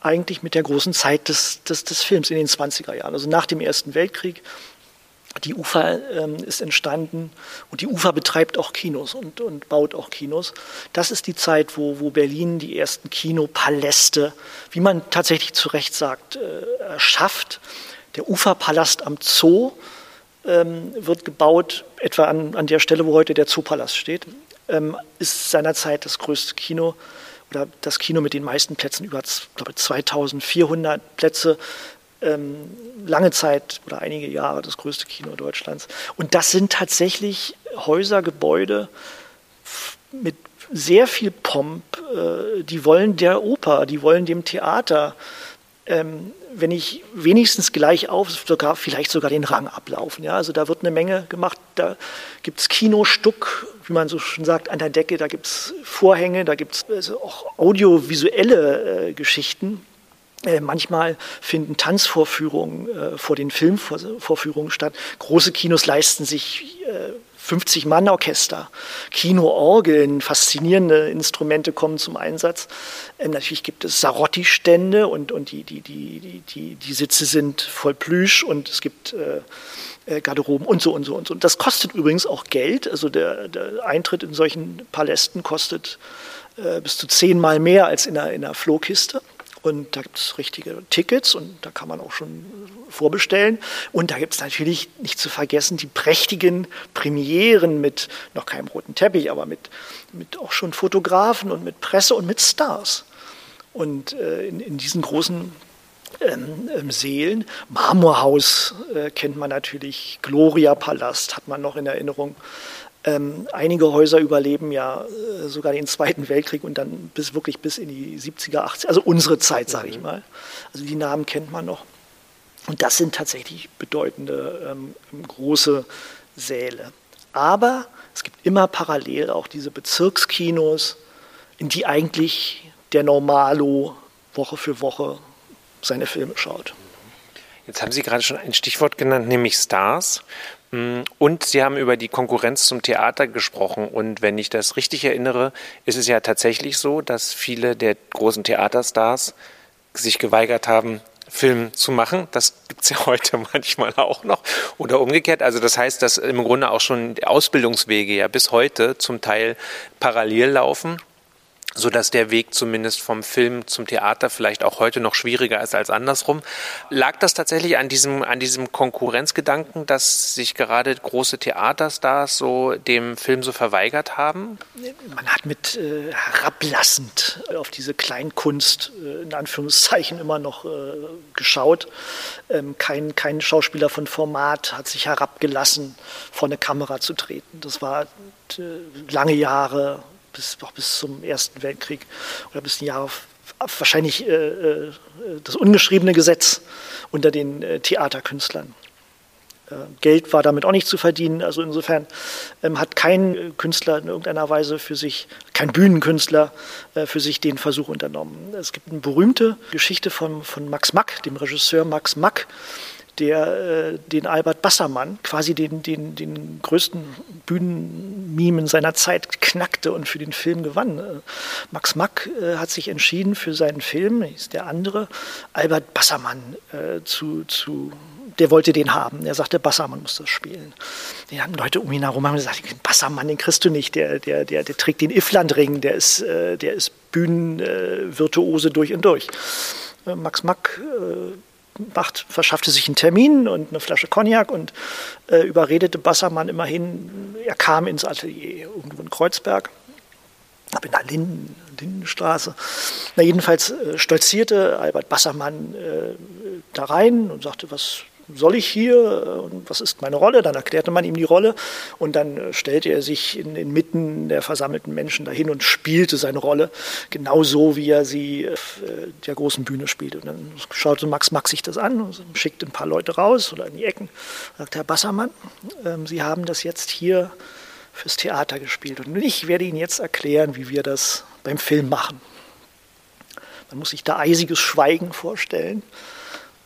eigentlich mit der großen Zeit des, des, des Films in den 20er Jahren, also nach dem Ersten Weltkrieg die UFA ähm, ist entstanden und die UFA betreibt auch Kinos und, und baut auch Kinos. Das ist die Zeit, wo, wo Berlin die ersten Kinopaläste, wie man tatsächlich zu Recht sagt, äh, schafft. Der Uferpalast am Zoo ähm, wird gebaut, etwa an, an der Stelle, wo heute der Zoopalast steht, ähm, ist seinerzeit das größte Kino oder das Kino mit den meisten Plätzen, über glaube 2400 Plätze, ähm, lange Zeit oder einige Jahre das größte Kino Deutschlands. Und das sind tatsächlich Häuser, Gebäude mit sehr viel Pomp. Äh, die wollen der Oper, die wollen dem Theater, ähm, wenn ich wenigstens gleich auf, sogar, vielleicht sogar den Rang ablaufen. Ja? Also da wird eine Menge gemacht. Da gibt es Kinostuck, wie man so schon sagt, an der Decke. Da gibt es Vorhänge, da gibt es also auch audiovisuelle äh, Geschichten. Äh, manchmal finden Tanzvorführungen äh, vor den Filmvorführungen statt. Große Kinos leisten sich äh, 50-Mann-Orchester, Kinoorgeln, faszinierende Instrumente kommen zum Einsatz. Ähm, natürlich gibt es Sarotti-Stände und, und die, die, die, die, die Sitze sind voll Plüsch und es gibt äh, äh, Garderoben und so und so und so. Und das kostet übrigens auch Geld. Also der, der Eintritt in solchen Palästen kostet äh, bis zu zehnmal mehr als in einer, in einer Flohkiste. Und da gibt es richtige Tickets und da kann man auch schon vorbestellen. Und da gibt es natürlich nicht zu vergessen die prächtigen Premieren mit noch keinem roten Teppich, aber mit, mit auch schon Fotografen und mit Presse und mit Stars. Und äh, in, in, diesen großen ähm, ähm, Seelen, Marmorhaus äh, kennt man natürlich, Gloria-Palast hat man noch in Erinnerung. Ähm, einige Häuser überleben ja äh, sogar den Zweiten Weltkrieg und dann bis wirklich bis in die 70er, 80er, also unsere Zeit, sage ich mhm. mal. Also die Namen kennt man noch. Und das sind tatsächlich bedeutende ähm, große Säle. Aber es gibt immer parallel auch diese Bezirkskinos, in die eigentlich der Normalo Woche für Woche seine Filme schaut. Jetzt haben Sie gerade schon ein Stichwort genannt, nämlich Stars. Mm, und Sie haben über die Konkurrenz zum Theater gesprochen. Und wenn ich das richtig erinnere, ist es ja tatsächlich so, dass viele der großen Theaterstars sich geweigert haben, Film zu machen. Das gibt es ja heute manchmal auch noch. Oder umgekehrt. Also das heißt, dass im Grunde auch schon Ausbildungswege ja bis heute zum Teil parallel laufen so dass der Weg zumindest vom Film zum Theater vielleicht auch heute noch schwieriger ist als andersrum. Lag das tatsächlich an diesem, an diesem Konkurrenzgedanken, dass sich gerade große Theaterstars so dem Film so verweigert haben? Man hat mit äh, herablassend auf diese Kleinkunst äh, in Anführungszeichen immer noch äh, geschaut. Ähm, kein, kein Schauspieler von Format hat sich herabgelassen, vor eine Kamera zu treten. Das war äh, lange Jahre bis, auch bis zum Ersten Weltkrieg oder bis ein Jahr wahrscheinlich äh, äh, das ungeschriebene Gesetz unter den äh, Theaterkünstlern. Äh, Geld war damit auch nicht zu verdienen. Also insofern ähm, hat kein Künstler in irgendeiner Weise für sich, kein Bühnenkünstler äh, für sich den Versuch unternommen. Es gibt eine berühmte Geschichte von, von Max Mack, dem Regisseur Max Mack, der äh, den Albert Bassermann, quasi den, den, den größten Bühnenmimen seiner Zeit, knackte und für den Film gewann. Äh, Max Mack äh, hat sich entschieden für seinen Film, ist der andere, Albert Bassermann äh, zu, zu der wollte den haben. Er sagte, Bassermann muss das spielen. Die haben Leute um ihn herum haben gesagt, Bassermann, den kriegst du nicht, der, der, der, der trägt den Iflandring, der ist, äh, der ist Bühnenvirtuose durch und durch. Max Mack macht, verschaffte sich einen Termin und eine Flasche Cognac und äh, überredete Bassermann immerhin, er kam ins Atelier irgendwo in Kreuzberg, ab in der Linden, Lindenstraße. Na, jedenfalls äh, stolzierte Albert Bassermann äh, da rein und sagte, was soll ich hier und was ist meine Rolle? Dann erklärte man ihm die Rolle und dann äh, stellte er sich in, inmitten der versammelten Menschen dahin und spielte seine Rolle genauso, wie er sie äh, der großen Bühne spielte. Und dann schaute Max Max sich das an und schickte ein paar Leute raus oder in die Ecken. Sagte Herr Bassermann, äh, Sie haben das jetzt hier fürs Theater gespielt und ich werde Ihnen jetzt erklären, wie wir das beim Film machen. Man muss sich da eisiges Schweigen vorstellen.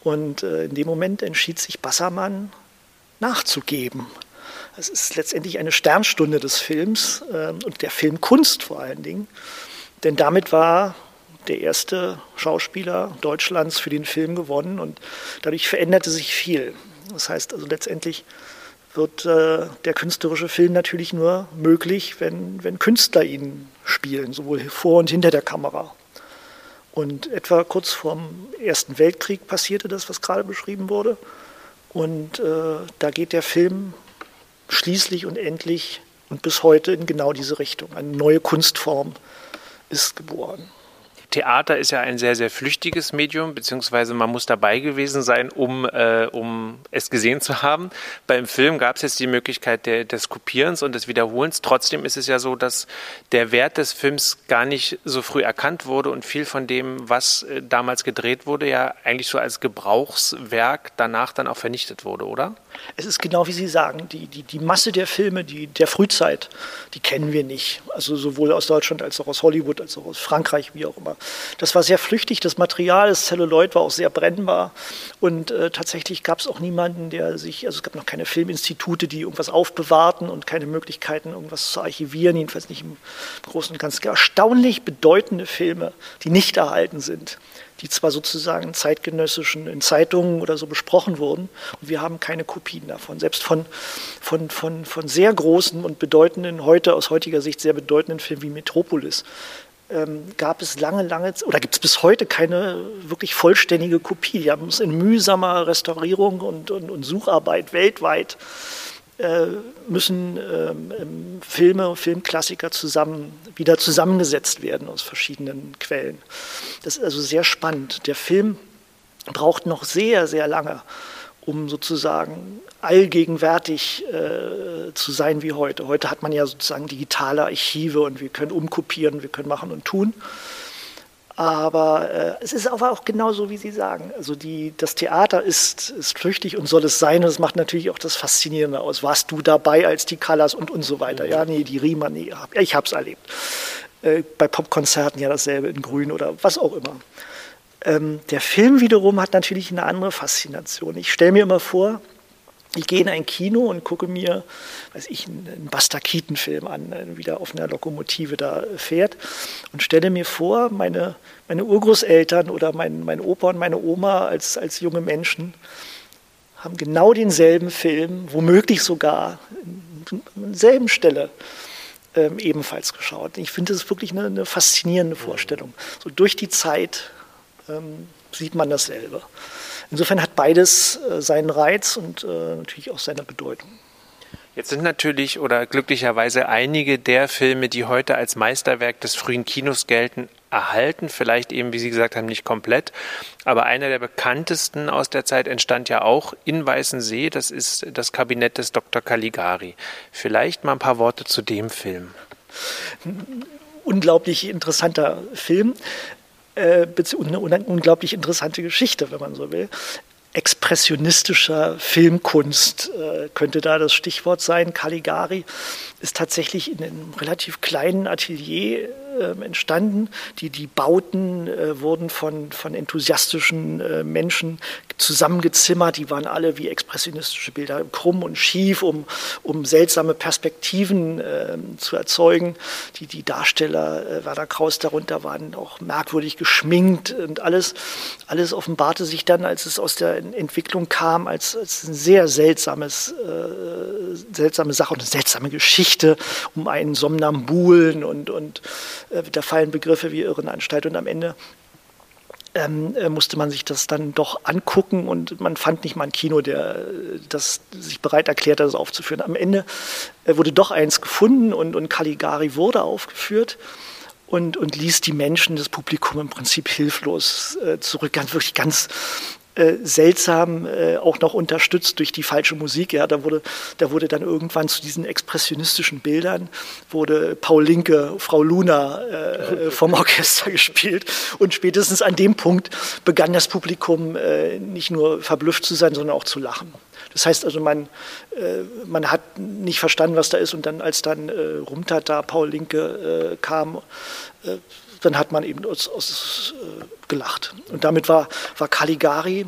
Und äh, in dem Moment entschied sich Bassermann nachzugeben. Es ist letztendlich eine Sternstunde des Films äh, und der Filmkunst vor allen Dingen. Denn damit war der erste Schauspieler Deutschlands für den Film gewonnen und dadurch veränderte sich viel. Das heißt also letztendlich wird äh, der künstlerische Film natürlich nur möglich, wenn, wenn Künstler ihn spielen, sowohl vor und hinter der Kamera. Und etwa kurz vorm Ersten Weltkrieg passierte das, was gerade beschrieben wurde. Und äh, da geht der Film schließlich und endlich und bis heute in genau diese Richtung. Eine neue Kunstform ist geboren. Theater ist ja ein sehr, sehr flüchtiges Medium, beziehungsweise man muss dabei gewesen sein, um, äh, um es gesehen zu haben. Beim Film gab es jetzt die Möglichkeit der, des Kopierens und des Wiederholens. Trotzdem ist es ja so, dass der Wert des Films gar nicht so früh erkannt wurde und viel von dem, was äh, damals gedreht wurde, ja eigentlich so als Gebrauchswerk danach dann auch vernichtet wurde, oder? Es ist genau wie Sie sagen, die, die, die Masse der Filme die, der Frühzeit, die kennen wir nicht. Also sowohl aus Deutschland als auch aus Hollywood, als auch aus Frankreich, wie auch immer. Das war sehr flüchtig, das Material, das Celluloid war auch sehr brennbar und äh, tatsächlich gab es auch niemanden, der sich, also es gab noch keine Filminstitute, die irgendwas aufbewahrten und keine Möglichkeiten, irgendwas zu archivieren, jedenfalls nicht im Großen und Ganzen. Erstaunlich bedeutende Filme, die nicht erhalten sind die zwar sozusagen in zeitgenössischen, in Zeitungen oder so besprochen wurden, und wir haben keine Kopien davon. Selbst von, von, von, von sehr großen und bedeutenden, heute aus heutiger Sicht sehr bedeutenden Filmen wie Metropolis, ähm, gab es lange, lange, oder gibt es bis heute keine wirklich vollständige Kopie. Die haben es in mühsamer Restaurierung und, und, und Sucharbeit weltweit äh, müssen ähm, ähm, Filme, Filmklassiker zusammen, wieder zusammengesetzt werden aus verschiedenen Quellen. Das ist also sehr spannend. Der Film braucht noch sehr, sehr lange, um sozusagen allgegenwärtig äh, zu sein wie heute. Heute hat man ja sozusagen digitale Archive und wir können umkopieren, wir können machen und tun. Aber äh, es ist aber auch genauso, wie Sie sagen. Also die, das Theater ist, ist flüchtig und soll es sein. Und das macht natürlich auch das Faszinierende aus. Warst du dabei als die Callas und, und so weiter? Ja, nee, die Riemer, nee, ich habe es erlebt. Äh, bei Popkonzerten ja dasselbe in Grün oder was auch immer. Ähm, der Film wiederum hat natürlich eine andere Faszination. Ich stelle mir immer vor, ich gehe in ein Kino und gucke mir, weiß ich, einen Buster Keaton-Film an, äh, wie der auf einer Lokomotive da fährt und stelle mir vor, meine, meine Urgroßeltern oder mein, mein Opa und meine Oma als, als junge Menschen haben genau denselben Film, womöglich sogar an derselben Stelle ähm, ebenfalls geschaut. Ich finde, das ist wirklich eine, eine faszinierende Vorstellung. So durch die Zeit ähm, sieht man dasselbe. Insofern hat beides äh, seinen Reiz und äh, natürlich auch seine Bedeutung. Jetzt sind natürlich oder glücklicherweise einige der Filme, die heute als Meisterwerk des frühen Kinos gelten, erhalten. Vielleicht eben, wie Sie gesagt haben, nicht komplett. Aber einer der bekanntesten aus der Zeit entstand ja auch in Weißensee. Das ist das Kabinett des Dr. Caligari. Vielleicht mal ein paar Worte zu dem Film. Unglaublich interessanter Film äh, eine unglaublich interessante Geschichte, wenn man so will. Expressionistischer Filmkunst äh, könnte da das Stichwort sein. Caligari ist tatsächlich in einem relativ kleinen Atelier äh, entstanden. Die, die Bauten äh, wurden von, von enthusiastischen äh, Menschen zusammengezimmert. Die waren alle wie expressionistische Bilder, krumm und schief, um, um seltsame Perspektiven äh, zu erzeugen. Die, die Darsteller, äh, Werner Kraus darunter, waren auch merkwürdig geschminkt und alles, alles offenbarte sich dann, als es aus der Entwicklung kam, als, als ein sehr seltsames, äh, seltsame Sache und eine seltsame Geschichte um einen Somnambulen und, und da fallen Begriffe wie Irrenanstalt und am Ende ähm, äh, musste man sich das dann doch angucken und man fand nicht mal ein Kino, der äh, das sich bereit erklärt hat, das aufzuführen. Am Ende äh, wurde doch eins gefunden und, und Caligari wurde aufgeführt und, und ließ die Menschen, das Publikum im Prinzip hilflos äh, zurück. Ganz, wirklich ganz äh, seltsam äh, auch noch unterstützt durch die falsche Musik. Ja, da wurde, da wurde dann irgendwann zu diesen expressionistischen Bildern wurde Paul Linke, Frau Luna äh, vom Orchester gespielt und spätestens an dem Punkt begann das Publikum äh, nicht nur verblüfft zu sein, sondern auch zu lachen. Das heißt also, man, äh, man hat nicht verstanden, was da ist und dann, als dann äh, Rumtata, Paul Linke kam, dann hat man eben aus, aus, äh, gelacht. Und damit war, war Caligari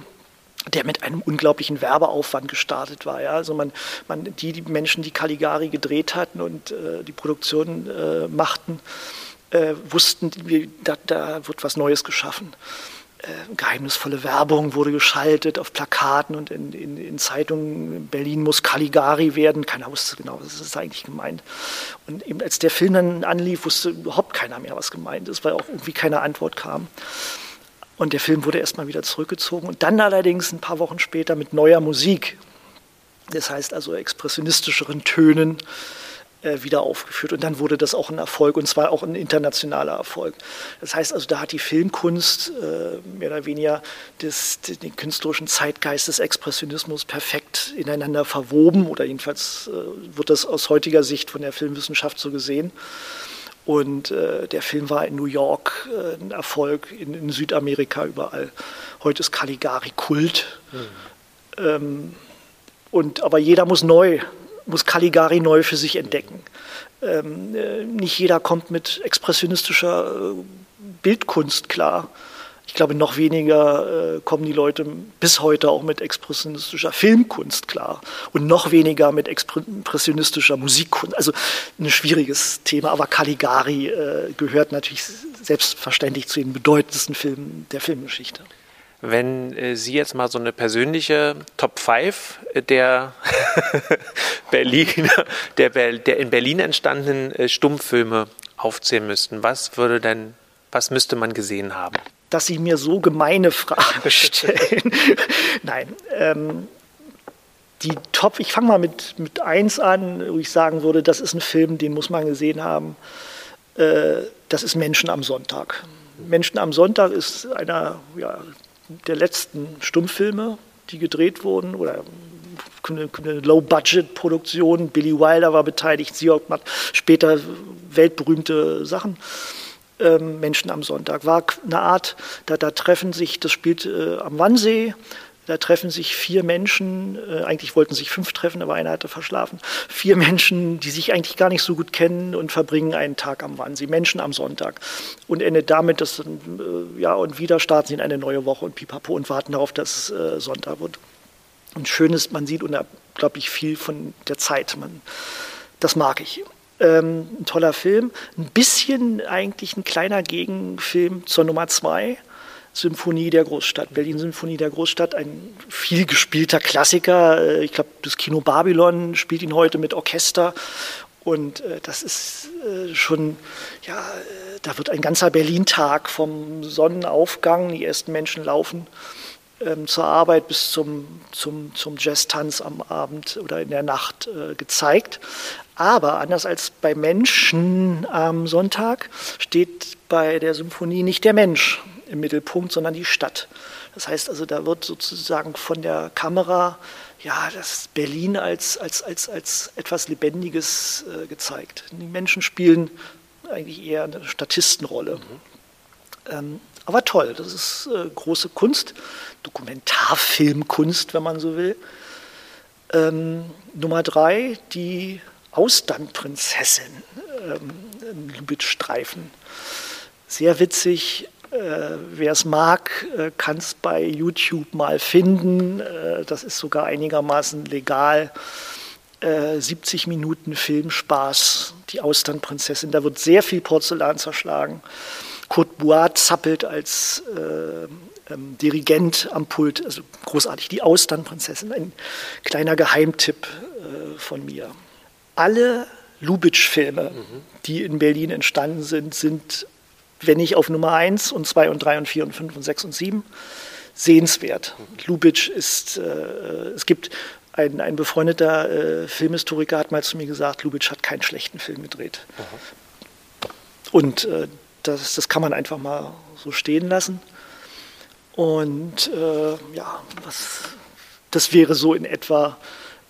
der mit einem unglaublichen Werbeaufwand gestartet war. Ja? Also man, man, die, die Menschen, die Caligari gedreht hatten und äh, die Produktion äh, machten, äh, wussten, da, da, wird was Neues geschaffen. Äh, geheimnisvolle Werbung wurde geschaltet auf Plakaten und in, in, in, Zeitungen. Berlin muss Caligari werden. Keiner wusste genau, was ist eigentlich gemeint. Und eben als der Film dann anlief, wusste überhaupt keiner mehr, was gemeint ist, weil auch irgendwie keine Antwort kam. Und der Film wurde erstmal wieder zurückgezogen und dann allerdings ein paar Wochen später mit neuer Musik. Das heißt also expressionistischeren Tönen wieder aufgeführt. Und dann wurde das auch ein Erfolg und zwar auch ein internationaler Erfolg. Das heißt also, da hat die Filmkunst äh, mehr oder weniger das, den künstlerischen Zeitgeist des Expressionismus perfekt ineinander verwoben oder jedenfalls äh, wird das aus heutiger Sicht von der Filmwissenschaft so gesehen. Und äh, der Film war in New York äh, ein Erfolg, in, in, Südamerika überall. Heute ist Caligari Kult. Mhm. Ähm, und, aber jeder muss neu muss Caligari neu für sich entdecken. Ähm, äh, nicht jeder kommt mit expressionistischer äh, Bildkunst klar. Ich glaube, noch weniger äh, kommen die Leute bis heute auch mit expressionistischer Filmkunst klar und noch weniger mit expressionistischer Musikkunst. Also ein schwieriges Thema, aber Caligari äh, gehört natürlich selbstverständlich zu den bedeutendsten Filmen der Filmgeschichte. Wenn äh, Sie jetzt mal so eine persönliche Top 5 der Berliner, der, der, in Berlin entstandenen äh, Stummfilme aufzählen müssten, was würde denn, was müsste man gesehen haben? Dass Sie mir so gemeine Fragen stellen. Nein. Ähm, die Top, ich fange mal mit, mit eins an, wo ich sagen würde, das ist ein Film, den muss man gesehen haben. Äh, das ist Menschen am Sonntag. Menschen am Sonntag ist einer ja, der letzten Stummfilme, die gedreht wurden oder eine, Low-Budget-Produktion. Billy Wilder war beteiligt, Siok macht später weltberühmte Sachen. Ähm, Menschen am Sonntag war eine Art, da, da treffen sich, das spielt äh, am Wannsee, da treffen sich vier Menschen, äh, eigentlich wollten sich fünf treffen, aber einer hatte verschlafen. Vier Menschen, die sich eigentlich gar nicht so gut kennen und verbringen einen Tag am Wannsee. Menschen am Sonntag. Und endet damit, dass, äh, ja, und wieder starten sie in eine neue Woche und pipapo und warten darauf, dass es äh, Sonntag wird. Und schön ist, man sieht unglaublich viel von der Zeit. Man, das mag ich. Ähm, ein toller Film. Ein bisschen eigentlich ein kleiner Gegenfilm zur Nummer zwei Symphonie der Großstadt, Berlin-Symphonie der Großstadt, ein viel gespielter Klassiker. Äh, ich glaube, das Kino Babylon spielt ihn heute mit Orchester. Und äh, das ist äh, schon, ja, da wird ein ganzer Berlin-Tag vom Sonnenaufgang, die ersten Menschen laufen ähm, zur Arbeit bis zum, zum, zum Jazz-Tanz am Abend oder in der Nacht äh, gezeigt. Aber anders als bei Menschen am Sonntag steht bei der Symphonie nicht der Mensch im Mittelpunkt, sondern die Stadt. Das heißt also, da wird sozusagen von der Kamera ja, das Berlin als, als, als, als etwas Lebendiges äh, gezeigt. Die Menschen spielen eigentlich eher eine Statistenrolle. Mhm. Ähm, aber toll, das ist äh, große Kunst, Dokumentarfilmkunst, wenn man so will. Ähm, Nummer drei, die Austernprinzessin ähm, im Lubitsch-Streifen. Sehr witzig, Wer es mag, äh, kann es bei YouTube mal finden. Äh, das ist sogar einigermaßen legal. 70 Minuten Filmspaß, die Austernprinzessin. Da wird sehr viel Porzellan zerschlagen. Kurt Boat zappelt als äh, ähm, Dirigent am Pult. Also großartig. Die Austernprinzessin, ein kleiner Geheimtipp äh, von mir. Alle Lubitsch-Filme, mhm. die in Berlin entstanden sind, sind wenn nicht auf Nummer 1 und 2 und 3 und 4 und 5 und 6 und 7, sehenswert. Lubitsch ist, äh, es gibt ein, ein befreundeter äh, Filmhistoriker hat mal zu mir gesagt, Lubitsch hat keinen schlechten Film gedreht. Aha. Und äh, das, das kann man einfach mal so stehen lassen. Und äh, ja, was, das wäre so in etwa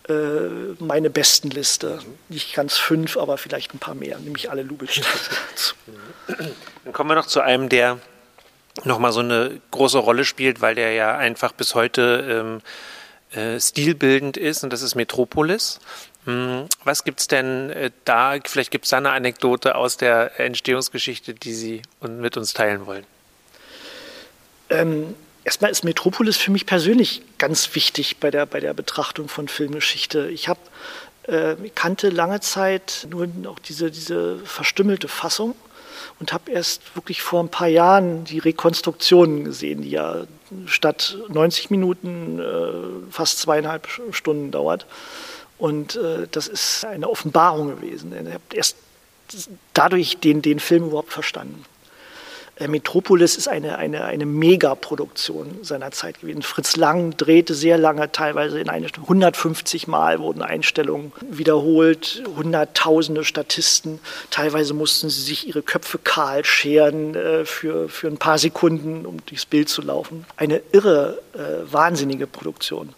meine besten Liste. Nicht ganz fünf, aber vielleicht ein paar mehr, nämlich alle Lubitsch. Dann kommen wir noch zu einem, der nochmal so eine große Rolle spielt, weil der ja einfach bis heute ähm, äh, stilbildend ist und das ist Metropolis. Hm, was gibt es denn äh, da? Vielleicht gibt es da eine Anekdote aus der Entstehungsgeschichte, die Sie mit uns teilen wollen. Ähm, erstmal ist Metropolis für mich persönlich ganz wichtig bei der, bei der Betrachtung von Filmgeschichte. Ich habe äh, kannte lange Zeit nur auch diese, diese verstümmelte Fassung und habe erst wirklich vor ein paar Jahren die Rekonstruktionen gesehen, die ja statt 90 Minuten äh, fast zweieinhalb Stunden dauert. Und äh, das ist eine Offenbarung gewesen. Ich habe erst dadurch den, den Film überhaupt verstanden. Äh, Metropolis ist eine, eine, eine Megaproduktion seiner Zeit gewesen. Fritz Lang drehte sehr lange, teilweise in eine 150 Mal wurden Einstellungen wiederholt, hunderttausende Statisten. Teilweise mussten sie sich ihre Köpfe kahl scheren äh, für, für ein paar Sekunden, um durchs Bild zu laufen. Eine irre, äh, wahnsinnige Produktion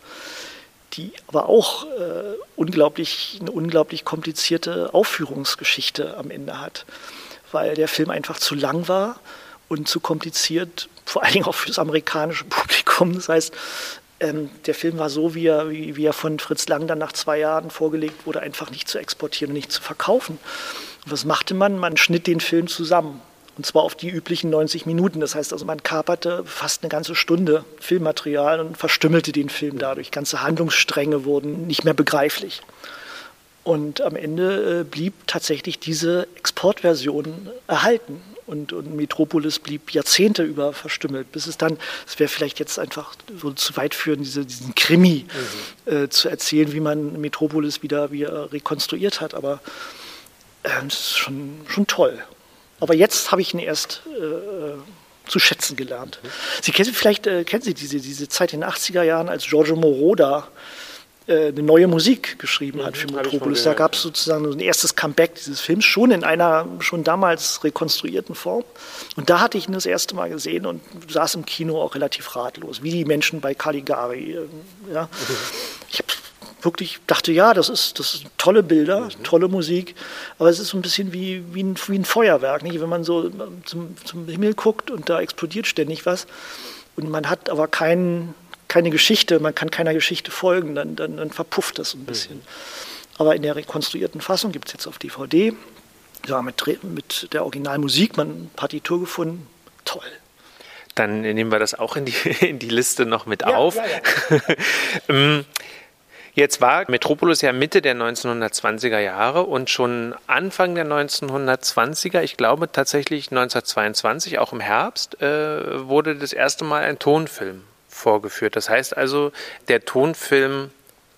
die aber auch äh, unglaublich, eine unglaublich komplizierte Aufführungsgeschichte am Ende hat, weil der Film einfach zu lang war und zu kompliziert, vor allen Dingen auch für das amerikanische Publikum. Das heißt, ähm, der Film war so, wie er, wie, wie, er von Fritz Lang dann nach zwei Jahren vorgelegt wurde, einfach nicht zu exportieren und nicht zu verkaufen. Und was machte man? Man schnitt den Film zusammen. Und zwar auf die üblichen 90 Minuten. Das heißt also, man kaperte fast eine ganze Stunde Filmmaterial und verstümmelte den Film dadurch. Ganze Handlungsstränge wurden nicht mehr begreiflich. Und am Ende äh, blieb tatsächlich diese Exportversion erhalten und, und Metropolis blieb Jahrzehnte über verstümmelt, bis es dann, es wäre vielleicht jetzt einfach so zu weit führen, diese, diesen Krimi mhm. äh, zu erzählen, wie man Metropolis wieder, wieder rekonstruiert hat, aber äh, das ist schon, schon toll. Aber jetzt habe ich ihn erst äh, zu schätzen gelernt. Mhm. Sie kennen vielleicht äh, kennen Sie diese, diese Zeit in den 80er Jahren, als Giorgio Moroder äh, eine neue Musik geschrieben hat für Mhm, ich Metropolis. Da gab es sozusagen so ein erstes Comeback dieses Films, schon in einer schon damals rekonstruierten Form. Und da hatte ich ihn das erste Mal gesehen und saß im Kino auch relativ ratlos, wie die Menschen bei Caligari. äh, Ja. Ich hab wirklich dachte, ja, das ist, das sind tolle Bilder, tolle Musik, aber es ist so ein bisschen wie, wie, ein, wie ein Feuerwerk, nicht? wenn man so zum, zum Himmel guckt und da explodiert ständig was und man hat aber keinen keine Geschichte, man kann keiner Geschichte folgen, dann, dann, dann verpufft das ein bisschen. Aber in der rekonstruierten Fassung gibt es jetzt auf DVD, ja, mit, mit der Originalmusik, man eine Partitur gefunden, toll. Dann nehmen wir das auch in die, in die Liste noch mit Ja, auf. ja, Ähm, Jetzt war Metropolis ja Mitte der 1920er Jahre und schon Anfang der 1920er, ich glaube tatsächlich 1922, auch im Herbst, äh, wurde das erste Mal ein Tonfilm vorgeführt. Das heißt also, der Tonfilm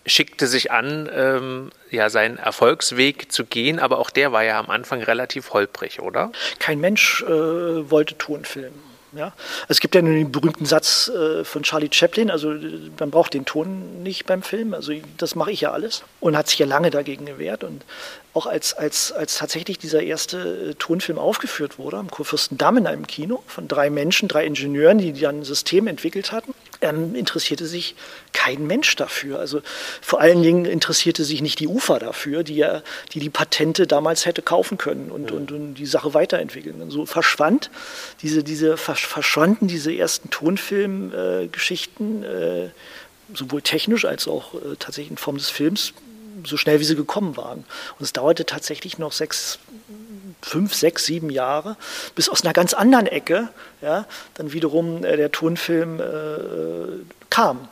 schickte sich an, ähm, ja, seinen Erfolgsweg zu gehen, aber auch der war ja am Anfang relativ holprig, oder? Kein Mensch äh, wollte Tonfilm. Ja? Es gibt ja nur den berühmten Satz äh, von Charlie Chaplin, also äh, man braucht den Ton nicht beim Film, also das mache ich ja alles und hat sich ja lange dagegen gewehrt und auch als, als, als tatsächlich dieser erste äh, Tonfilm aufgeführt wurde am Kurfürstendamm in einem Kino von drei Menschen, drei Ingenieuren, die dann ein System entwickelt hatten, ähm, interessierte sich kein Mensch dafür. Also vor allen Dingen interessierte sich nicht die UFA dafür, die ja die, die Patente damals hätte kaufen können und, und, und die Sache weiterentwickeln. Und so verschwand diese, diese versch- verschwanden diese ersten Tonfilmgeschichten, äh, äh, sowohl technisch als auch äh, tatsächlich in Form des Films, so schnell wie sie gekommen waren. Und es dauerte tatsächlich noch sechs, fünf, sechs, sieben Jahre, bis aus einer ganz anderen Ecke ja, dann wiederum äh, der Tonfilm äh, kam.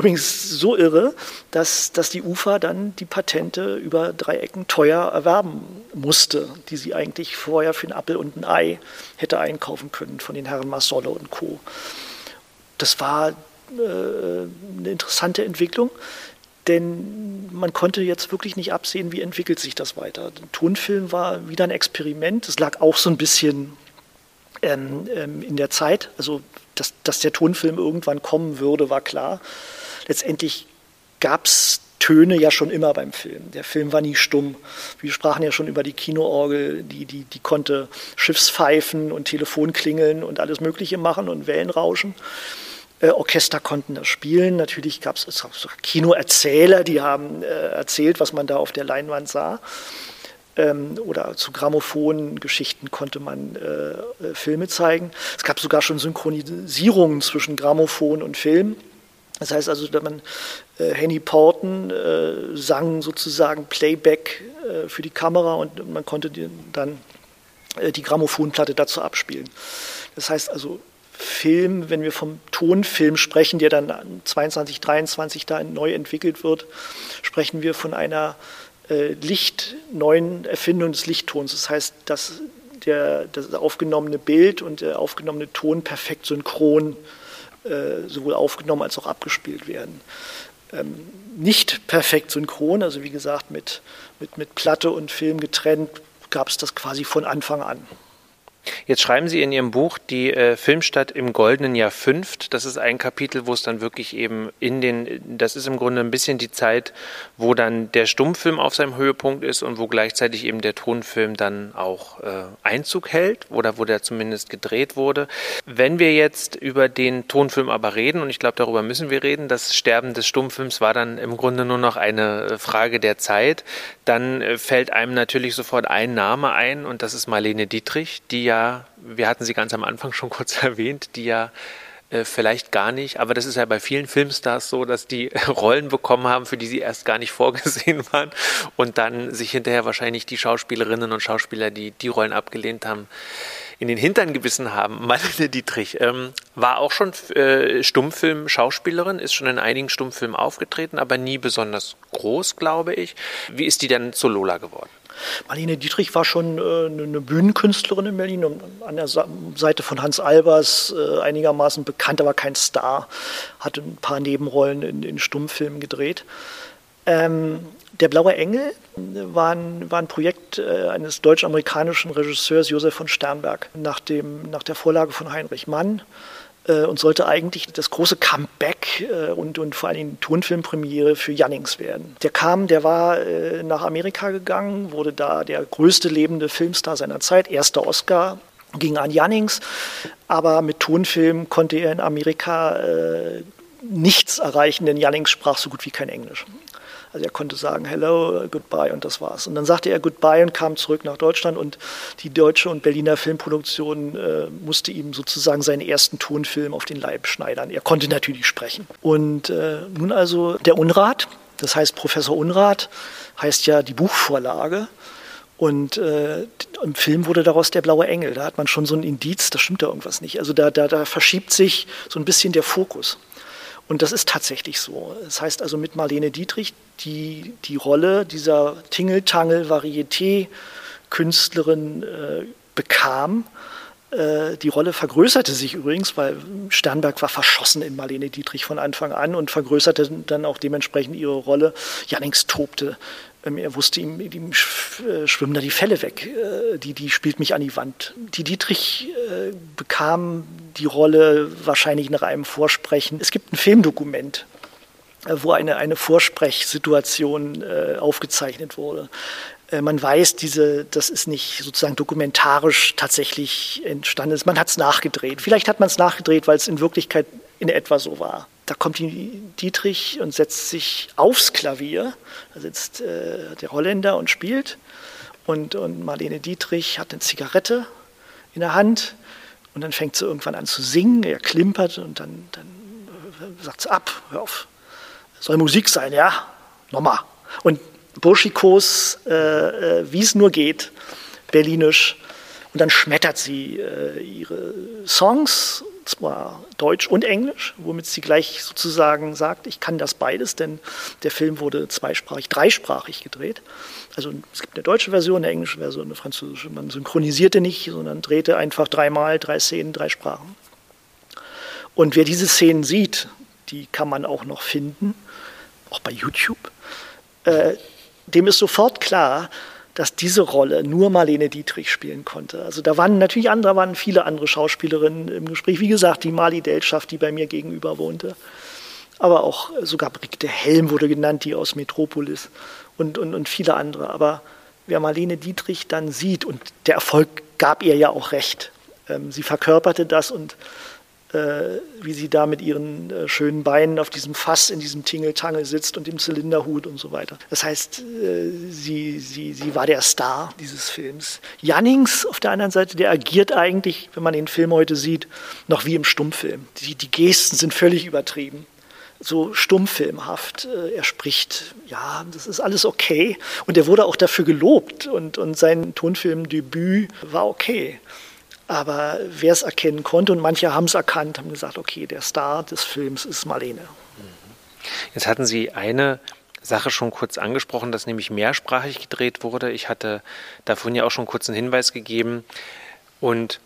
Übrigens so irre, dass, dass die UFA dann die Patente über drei Ecken teuer erwerben musste, die sie eigentlich vorher für einen Appel und ein Ei hätte einkaufen können von den Herren Massolo und Co. Das war äh, eine interessante Entwicklung, denn man konnte jetzt wirklich nicht absehen, wie entwickelt sich das weiter. Der Tonfilm war wieder ein Experiment. Es lag auch so ein bisschen ähm, ähm, in der Zeit. Also, dass, dass der Tonfilm irgendwann kommen würde, war klar. Letztendlich gab es Töne ja schon immer beim Film. Der Film war nie stumm. Wir sprachen ja schon über die Kinoorgel, die, die, die konnte Schiffspfeifen und Telefonklingeln und alles Mögliche machen und Wellenrauschen. Äh, Orchester konnten das spielen. Natürlich gab es Kinoerzähler, die haben äh, erzählt, was man da auf der Leinwand sah. Ähm, oder zu Grammophon-Geschichten konnte man äh, Filme zeigen. Es gab sogar schon Synchronisierungen zwischen Grammophon und Film. Das heißt also, dass man äh, Henny Porten äh, sang sozusagen Playback äh, für die Kamera und man konnte die, dann die Grammophonplatte dazu abspielen. Das heißt also, Film, wenn wir vom Tonfilm sprechen, der dann 22, 23 da neu entwickelt wird, sprechen wir von einer äh, Licht, neuen Erfindung des Lichttons. Das heißt, dass der, das aufgenommene Bild und der aufgenommene Ton perfekt synchron äh, sowohl aufgenommen als auch abgespielt werden. Ähm, nicht perfekt synchron, also wie gesagt mit, mit, mit Platte und Film getrennt, gab es das quasi von Anfang an. Jetzt schreiben Sie in Ihrem Buch die äh, Filmstadt im goldenen Jahr fünft. Das ist ein Kapitel, wo es dann wirklich eben in den, das ist im Grunde ein bisschen die Zeit, wo dann der Stummfilm auf seinem Höhepunkt ist und wo gleichzeitig eben der Tonfilm dann auch äh, Einzug hält oder wo der zumindest gedreht wurde. Wenn wir jetzt über den Tonfilm aber reden, und ich glaube, darüber müssen wir reden, das Sterben des Stummfilms war dann im Grunde nur noch eine äh, Frage der Zeit, dann äh, fällt einem natürlich sofort ein Name ein und das ist Marlene Dietrich, die ja wir hatten sie ganz am Anfang schon kurz erwähnt, die ja äh, vielleicht gar nicht, aber das ist ja bei vielen Filmstars so, dass die Rollen bekommen haben, für die sie erst gar nicht vorgesehen waren und dann sich hinterher wahrscheinlich die Schauspielerinnen und Schauspieler, die die Rollen abgelehnt haben, in den Hintern gebissen haben. Marlene Dietrich ähm, war auch schon äh, Stummfilm-Schauspielerin, ist schon in einigen Stummfilmen aufgetreten, aber nie besonders groß, glaube ich. Wie ist die denn zu Lola geworden? Marlene Dietrich war schon äh, eine Bühnenkünstlerin in Berlin, an der Seite von Hans Albers äh, einigermaßen bekannt, aber kein Star. Hatte ein paar Nebenrollen in, in Stummfilmen gedreht. Ähm, der Blaue Engel war ein, war ein Projekt äh, eines deutsch-amerikanischen Regisseurs Josef von Sternberg nach, dem, nach der Vorlage von Heinrich Mann äh, und sollte eigentlich das große Comeback äh, und, und vor allem die Turnfilmpremiere für Jannings werden. Der kam, der war äh, nach Amerika gegangen, wurde da der größte lebende Filmstar seiner Zeit, erster Oscar ging an Jannings, aber mit Tonfilm konnte er in Amerika nichts erreichen, denn Jannings sprach so gut wie kein Englisch. Also er konnte sagen Hello, Goodbye und das war's. Und dann sagte er Goodbye und kam zurück nach Deutschland und die deutsche und Berliner Filmproduktion äh, musste ihm sozusagen seinen ersten Tonfilm auf den Leib schneidern. Er konnte natürlich sprechen. Und äh, nun also der Unrat, das heißt Professor Unrat, heißt ja die Buchvorlage. Und äh, im Film wurde daraus der blaue Engel. Da hat man schon so ein Indiz, da stimmt da irgendwas nicht. Also da, da, da verschiebt sich so ein bisschen der Fokus. Und das ist tatsächlich so. Das heißt also mit Marlene Dietrich, die die Rolle dieser Tingeltangel-Varieté-Künstlerin äh, bekam. Äh, die Rolle vergrößerte sich übrigens, weil Sternberg war verschossen in Marlene Dietrich von Anfang an und vergrößerte dann auch dementsprechend ihre Rolle. Jannings tobte er wusste, ihm, ihm äh, schwimmen da die Fälle weg. Äh, die, die spielt mich an die Wand. Die Dietrich äh, bekam die Rolle wahrscheinlich nach einem Vorsprechen. Es gibt ein Filmdokument, wo eine, eine Vorsprechsituation aufgezeichnet wurde. Man weiß, diese, das ist nicht sozusagen dokumentarisch tatsächlich entstanden. Man hat es nachgedreht. Vielleicht hat man es nachgedreht, weil es in Wirklichkeit in etwa so war da kommt die Dietrich und setzt sich aufs Klavier. Da sitzt äh, der Holländer und spielt. Und, und Marlene Dietrich hat eine Zigarette in der Hand. Und dann fängt sie irgendwann an zu singen. Er klimpert und dann, dann äh, sagt sie ab, hör auf. Soll Musik sein, ja? Nochmal. Und Burschikos, äh, äh, wie es nur geht, berlinisch. Und dann schmettert sie äh, ihre Songs zwar Deutsch und Englisch, womit sie gleich sozusagen sagt, ich kann das beides, denn der Film wurde zweisprachig, dreisprachig gedreht. Also es gibt eine deutsche Version, eine englische Version, eine französische. Man synchronisierte nicht, sondern drehte einfach dreimal, drei Szenen, drei Sprachen. Und wer diese Szenen sieht, die kann man auch noch finden, auch bei YouTube, äh, dem ist sofort klar, dass diese Rolle nur Marlene Dietrich spielen konnte. Also da waren natürlich andere, waren viele andere Schauspielerinnen im Gespräch. Wie gesagt, die Mali Delschaft, die bei mir gegenüber wohnte. Aber auch sogar Brigitte Helm wurde genannt, die aus Metropolis und, und, und viele andere. Aber wer Marlene Dietrich dann sieht, und der Erfolg gab ihr ja auch recht, ähm, sie verkörperte das und äh, wie sie da mit ihren äh, schönen Beinen auf diesem Fass in diesem Tingeltangel sitzt und dem Zylinderhut und so weiter. Das heißt, äh, sie, sie, sie war der Star dieses Films. Jannings auf der anderen Seite, der agiert eigentlich, wenn man den Film heute sieht, noch wie im Stummfilm. Die, die Gesten sind völlig übertrieben so stummfilmhaft. Er spricht, ja, das ist alles okay. Und er wurde auch dafür gelobt und, und sein Tonfilmdebüt war okay. Aber wer es erkennen konnte, und manche haben es erkannt, haben gesagt, okay, der Star des Films ist Marlene. Jetzt hatten Sie eine Sache schon kurz angesprochen, dass nämlich mehrsprachig gedreht wurde. Ich hatte davon ja auch schon kurz einen Hinweis gegeben. Und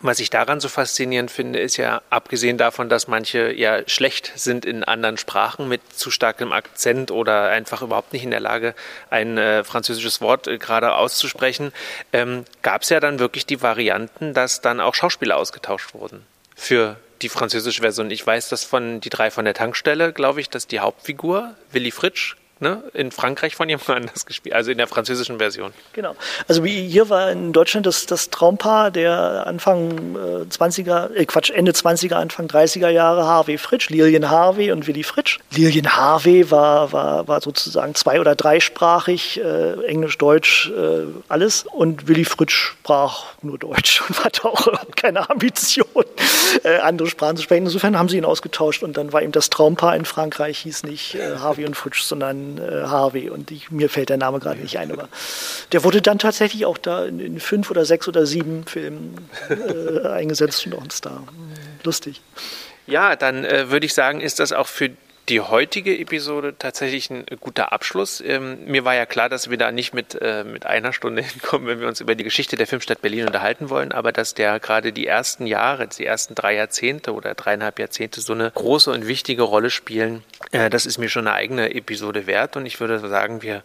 was ich daran so faszinierend finde, ist ja, abgesehen davon, dass manche ja schlecht sind in anderen Sprachen mit zu starkem Akzent oder einfach überhaupt nicht in der Lage, ein äh, französisches Wort äh, gerade auszusprechen, ähm, gab es ja dann wirklich die Varianten, dass dann auch Schauspieler ausgetauscht wurden für die französische Version. Ich weiß das von die drei von der Tankstelle, glaube ich, dass die Hauptfigur, Willy Fritsch, ne, in Frankreich von jemand anders gespielt, also in der französischen Version. Genau. Also wie hier war in Deutschland das, das Traumpaar der Anfang äh, 20er, äh, Quatsch, Ende 20er, Anfang 30er Jahre, Harvey Fritsch, Lilian Harvey und Willy Fritsch. Lilian Harvey war, war, war sozusagen zwei- oder dreisprachig, äh, Englisch, Deutsch, äh, alles. Und Willy Fritsch sprach nur Deutsch und hatte auch keine Ambition, äh, andere Sprachen zu sprechen. Insofern haben sie ihn ausgetauscht und dann war ihm das Traumpaar in Frankreich, hieß nicht äh, Harvey und Fritsch, sondern äh, Harvey und ich, mir fällt der Name gerade nicht ein, aber der wurde dann tatsächlich auch da in, in fünf oder sechs oder sieben Filmen äh, eingesetzt und auch ein Star. Lustig. Ja, dann äh, würde ich sagen, ist das auch für die heutige Episode tatsächlich ein guter Abschluss. Ähm, mir war ja klar, dass wir da nicht mit, äh, mit einer Stunde hinkommen, wenn wir uns über die Geschichte der Filmstadt Berlin unterhalten wollen, aber dass der gerade die ersten Jahre, die ersten drei Jahrzehnte oder dreieinhalb Jahrzehnte so eine große und wichtige Rolle spielen, äh, das ist mir schon eine eigene Episode wert und ich würde sagen, wir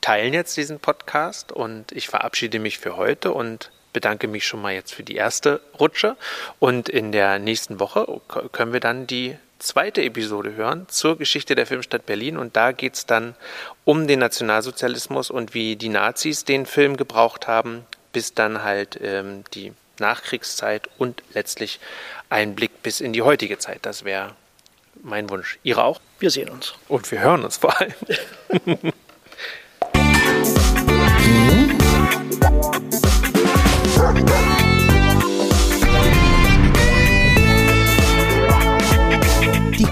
teilen jetzt diesen Podcast und ich verabschiede mich für heute und bedanke mich schon mal jetzt für die erste Rutsche und in der nächsten Woche können wir dann die zweite Episode hören zur Geschichte der Filmstadt Berlin und da geht es dann um den Nationalsozialismus und wie die Nazis den Film gebraucht haben, bis dann halt ähm, die Nachkriegszeit und letztlich ein Blick bis in die heutige Zeit. Das wäre mein Wunsch. Ihre auch? Wir sehen uns. Und wir hören uns vor allem.